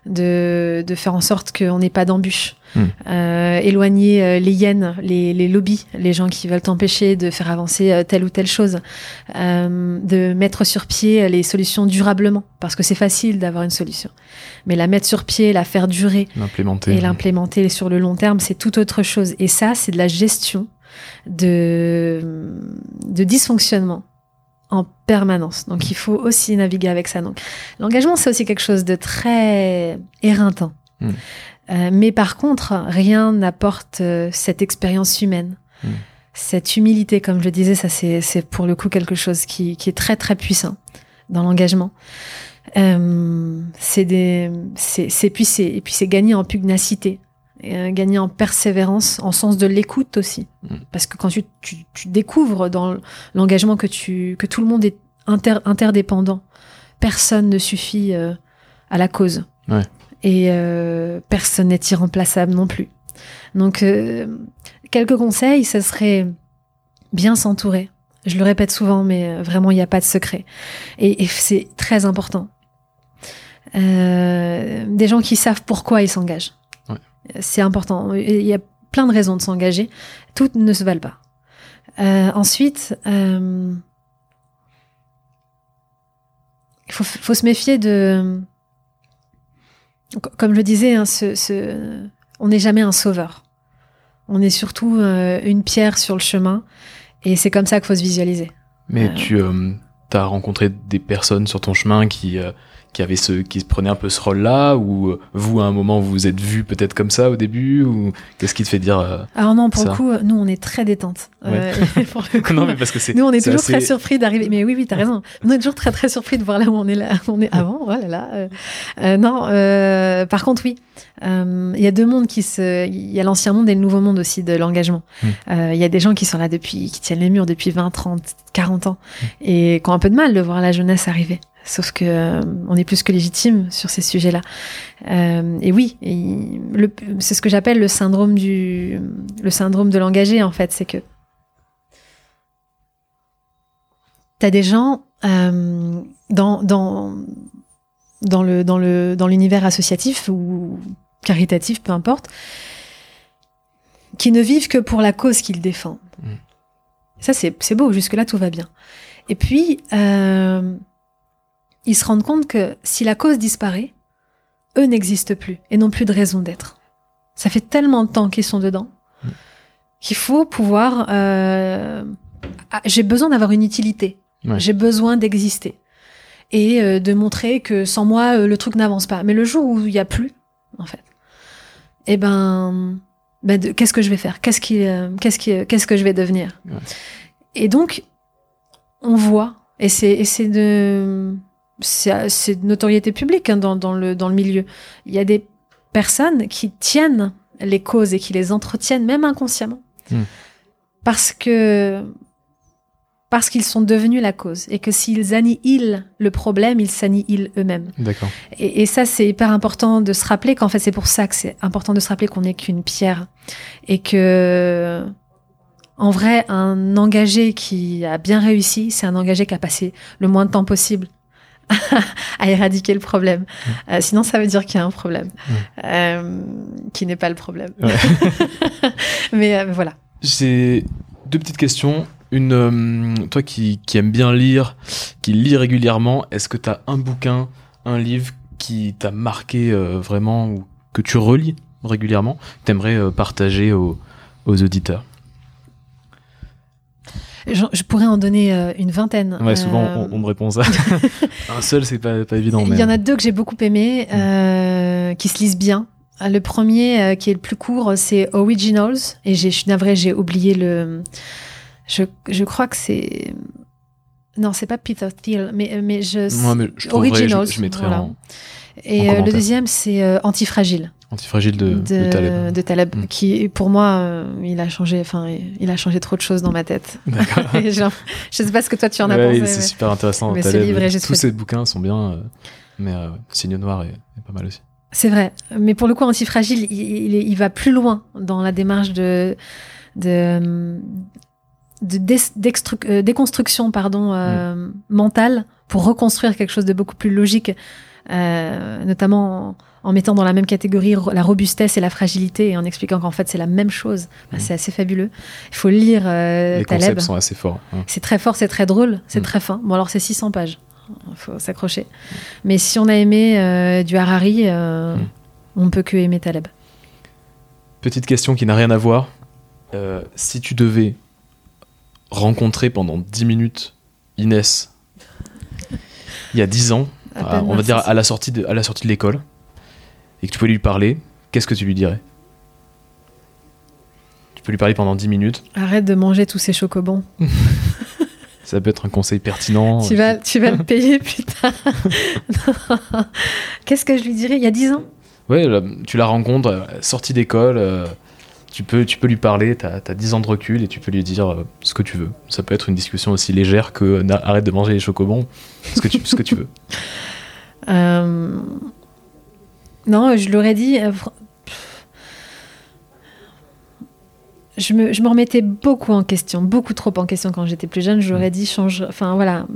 B: de, de faire en sorte qu'on n'ait pas d'embûches. Hmm. Euh, éloigner euh, les hyènes, les, les, lobbies, les gens qui veulent t'empêcher de faire avancer euh, telle ou telle chose, euh, de mettre sur pied les solutions durablement, parce que c'est facile d'avoir une solution. Mais la mettre sur pied, la faire durer,
A: l'implémenter,
B: et l'implémenter sur le long terme, c'est tout autre chose. Et ça, c'est de la gestion de, de dysfonctionnement en permanence. Donc il faut aussi naviguer avec ça. Donc l'engagement, c'est aussi quelque chose de très éreintant. Hmm. Euh, mais par contre, rien n'apporte euh, cette expérience humaine. Hmm. Cette humilité, comme je disais, ça c'est pour le coup quelque chose qui, qui est très très puissant dans l'engagement. Euh, c'est des, c'est puis c'est et puis c'est gagner en pugnacité. Euh, gagner en persévérance, en sens de l'écoute aussi. Mm. Parce que quand tu, tu, tu découvres dans l'engagement que, tu, que tout le monde est inter, interdépendant, personne ne suffit euh, à la cause.
A: Ouais.
B: Et euh, personne n'est irremplaçable non plus. Donc, quelques conseils, ce serait bien s'entourer. Je le répète souvent, mais vraiment, il n'y a pas de secret. Et, et c'est très important. des gens qui savent pourquoi ils s'engagent c'est important. Il y a plein de raisons de s'engager. Toutes ne se valent pas. Euh, ensuite, euh, il faut, se méfier de... Comme je disais, hein, on n'est jamais un sauveur. On est surtout euh, une pierre sur le chemin. Et c'est comme ça qu'il faut se visualiser.
A: Mais tu as rencontré des personnes sur ton chemin qui qui avait ce, qui prenait un peu ce rôle-là, ou vous à un moment vous vous êtes vu peut-être comme ça au début, ou qu'est-ce qui te fait dire euh,
B: Alors non, pour le coup, nous on est très détente. Euh,
A: non mais parce que c'est.
B: Nous on est, toujours très surpris d'arriver. Mais oui, oui, t'as raison. On est toujours très très surpris de voir là où on est là, on est avant. Voilà, là. non, par contre oui, il y a deux mondes qui se, il y a l'ancien monde et le nouveau monde aussi de l'engagement. Hmm. Il y a des gens qui sont là depuis, qui tiennent les murs depuis 20, 30, 40 ans hmm. et qui ont un peu de mal de voir la jeunesse arriver. Sauf que euh, on est plus que légitime sur ces sujets-là. Euh, et oui, c'est ce que j'appelle le syndrome du, le syndrome de l'engagé en fait, c'est que t'as des gens euh, dans dans dans le dans le dans l'univers associatif ou caritatif, peu importe, qui ne vivent que pour la cause qu'ils défendent. Mm. Ça c'est beau, jusque là tout va bien. Et puis ils se rendent compte que si la cause disparaît, eux n'existent plus et n'ont plus de raison d'être. Ça fait tellement de temps qu'ils sont dedans qu'il faut pouvoir. Euh, ah, j'ai besoin d'avoir une utilité. J'ai besoin d'exister et euh, de montrer que sans moi euh, le truc n'avance pas. Mais le jour où il y a plus, en fait, eh ben, ben qu'est-ce que je vais faire? Qu'est-ce qui, qu'est-ce qui, qu'est-ce que je vais devenir? Et donc, on voit et c'est de c'est de notoriété publique hein, dans, dans, le, dans le milieu. Il y a des personnes qui tiennent les causes et qui les entretiennent, même inconsciemment, hmm. parce que parce qu'ils sont devenus la cause et que s'ils annihilent le problème, ils s'annihilent eux-mêmes.
A: D'accord.
B: Et, et, ça, c'est hyper important de se rappeler qu'en fait, c'est pour ça que c'est important de se rappeler qu'on n'est qu'une pierre et que en vrai, un engagé qui a bien réussi, c'est un engagé qui a passé le moins de temps possible à éradiquer le problème. Euh, sinon, ça veut dire qu'il y a un problème, euh, qui n'est pas le problème. Mais euh, voilà.
A: J'ai deux petites questions. Une, toi qui, qui aime bien lire, qui lit régulièrement, est-ce que tu as un bouquin, un livre qui t'a marqué vraiment ou que tu relis régulièrement, que tu aimerais partager aux, aux auditeurs?
B: Je, pourrais en donner euh, une vingtaine.
A: Ouais, souvent on, me répond ça. un seul, c'est pas, pas évident.
B: Il y en a deux que j'ai beaucoup aimés, mm. euh, qui se lisent bien. Le premier, euh, qui est le plus court, c'est Originals. Et je suis navrée, j'ai oublié le. Je, je crois que c'est. Non, c'est pas Peter Thiel, mais, mais je.
A: Moi, mais je Originals. Je, je mettrai en.
B: Et le deuxième, c'est Antifragile.
A: Antifragile de, de, Taleb.
B: De Taleb mm. qui, pour moi, euh, il a changé, enfin, il a changé trop de choses dans ma tête. je sais pas ce que toi tu en as pensé.
A: C'est super intéressant. Mais Taleb, livre, tous ces bouquins sont bien, euh, mais euh, Signe Noir est, pas mal aussi.
B: C'est vrai, mais pour le coup, Antifragile, il, il, va plus loin dans la démarche de, de, de déconstruction pardon, mm. mentale pour reconstruire quelque chose de beaucoup plus logique, notamment en mettant dans la même catégorie la robustesse et la fragilité et en expliquant qu'en fait c'est la même chose. Mmh. C'est assez fabuleux. Il faut lire euh,
A: Les concepts sont assez forts.
B: Hein. C'est très fort, c'est très drôle, c'est mmh. très fin. Bon alors c'est 600 pages, il faut s'accrocher. Mais si on a aimé euh, du Harari, euh, on peut que aimer Taleb.
A: Petite question qui n'a rien à voir. Euh, si tu devais rencontrer pendant 10 minutes Inès il y a 10 ans, on va dire à la sortie de, à la sortie de l'école, et que tu peux lui parler, qu'est-ce que tu lui dirais? Tu peux lui parler pendant 10 minutes.
B: Arrête de manger tous ces chocobons.
A: Ça peut être un conseil pertinent.
B: Tu vas, tu vas le payer plus tard. Qu'est-ce que je lui dirais? Il y a 10 ans?
A: Ouais, tu la rencontres, euh, sortie d'école, euh, tu, peux, tu peux lui parler, tu as, 10 ans de recul et tu peux lui dire euh, ce que tu veux. Ça peut être une discussion aussi légère que arrête de manger les chocobons, ce que tu, ce que tu veux.
B: Non, je l'aurais dit. Euh, je me, je me, remettais beaucoup en question, beaucoup trop en question quand j'étais plus jeune. J'aurais dit change, enfin voilà,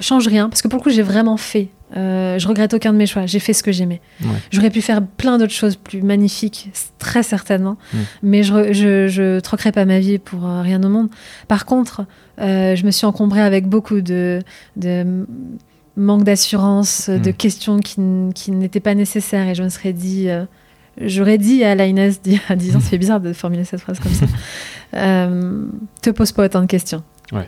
B: change rien, parce que pour le coup j'ai vraiment fait. Euh, je regrette aucun de mes choix. J'ai fait ce que j'aimais. J'aurais pu faire plein d'autres choses plus magnifiques, très certainement, mais je, je, je, troquerais pas ma vie pour euh, rien au monde. Par contre, je me suis encombrée avec beaucoup de, de manque d'assurance, de hmm. questions qui, qui n'étaient pas nécessaires. Et je me serais dit, euh, j'aurais dit à Lainez il y a 10 ans, c'est bizarre de formuler cette phrase comme ça, euh, te pose pas autant de questions.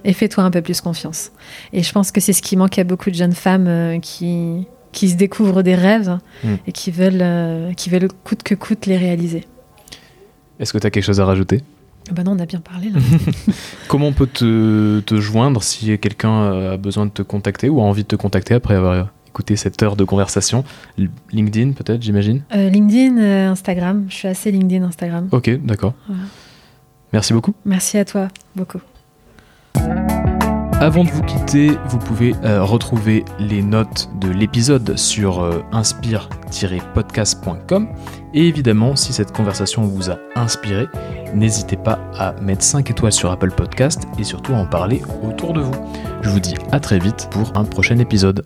B: Et fais-toi un peu plus confiance. Et je pense que c'est ce qui manque à beaucoup de jeunes femmes euh, qui, qui se découvrent des rêves hmm. et qui veulent, qui veulent coûte que coûte les réaliser.
A: Est-ce que tu as quelque chose à rajouter?
B: Bah non, on a bien parlé là.
A: Comment on peut te, te joindre si quelqu'un a besoin de te contacter ou a envie de te contacter après avoir écouté cette heure de conversation? LinkedIn peut-être, j'imagine?
B: LinkedIn, Instagram. Je suis assez LinkedIn, Instagram.
A: Ok, d'accord. Merci beaucoup.
B: Merci à toi, beaucoup.
A: Avant de vous quitter, vous pouvez euh, retrouver les notes de l'épisode sur euh, inspire-podcast.com. Et évidemment, si cette conversation vous a inspiré, n'hésitez pas à mettre 5 étoiles sur Apple Podcast et surtout à en parler autour de vous. Je vous dis à très vite pour un prochain épisode.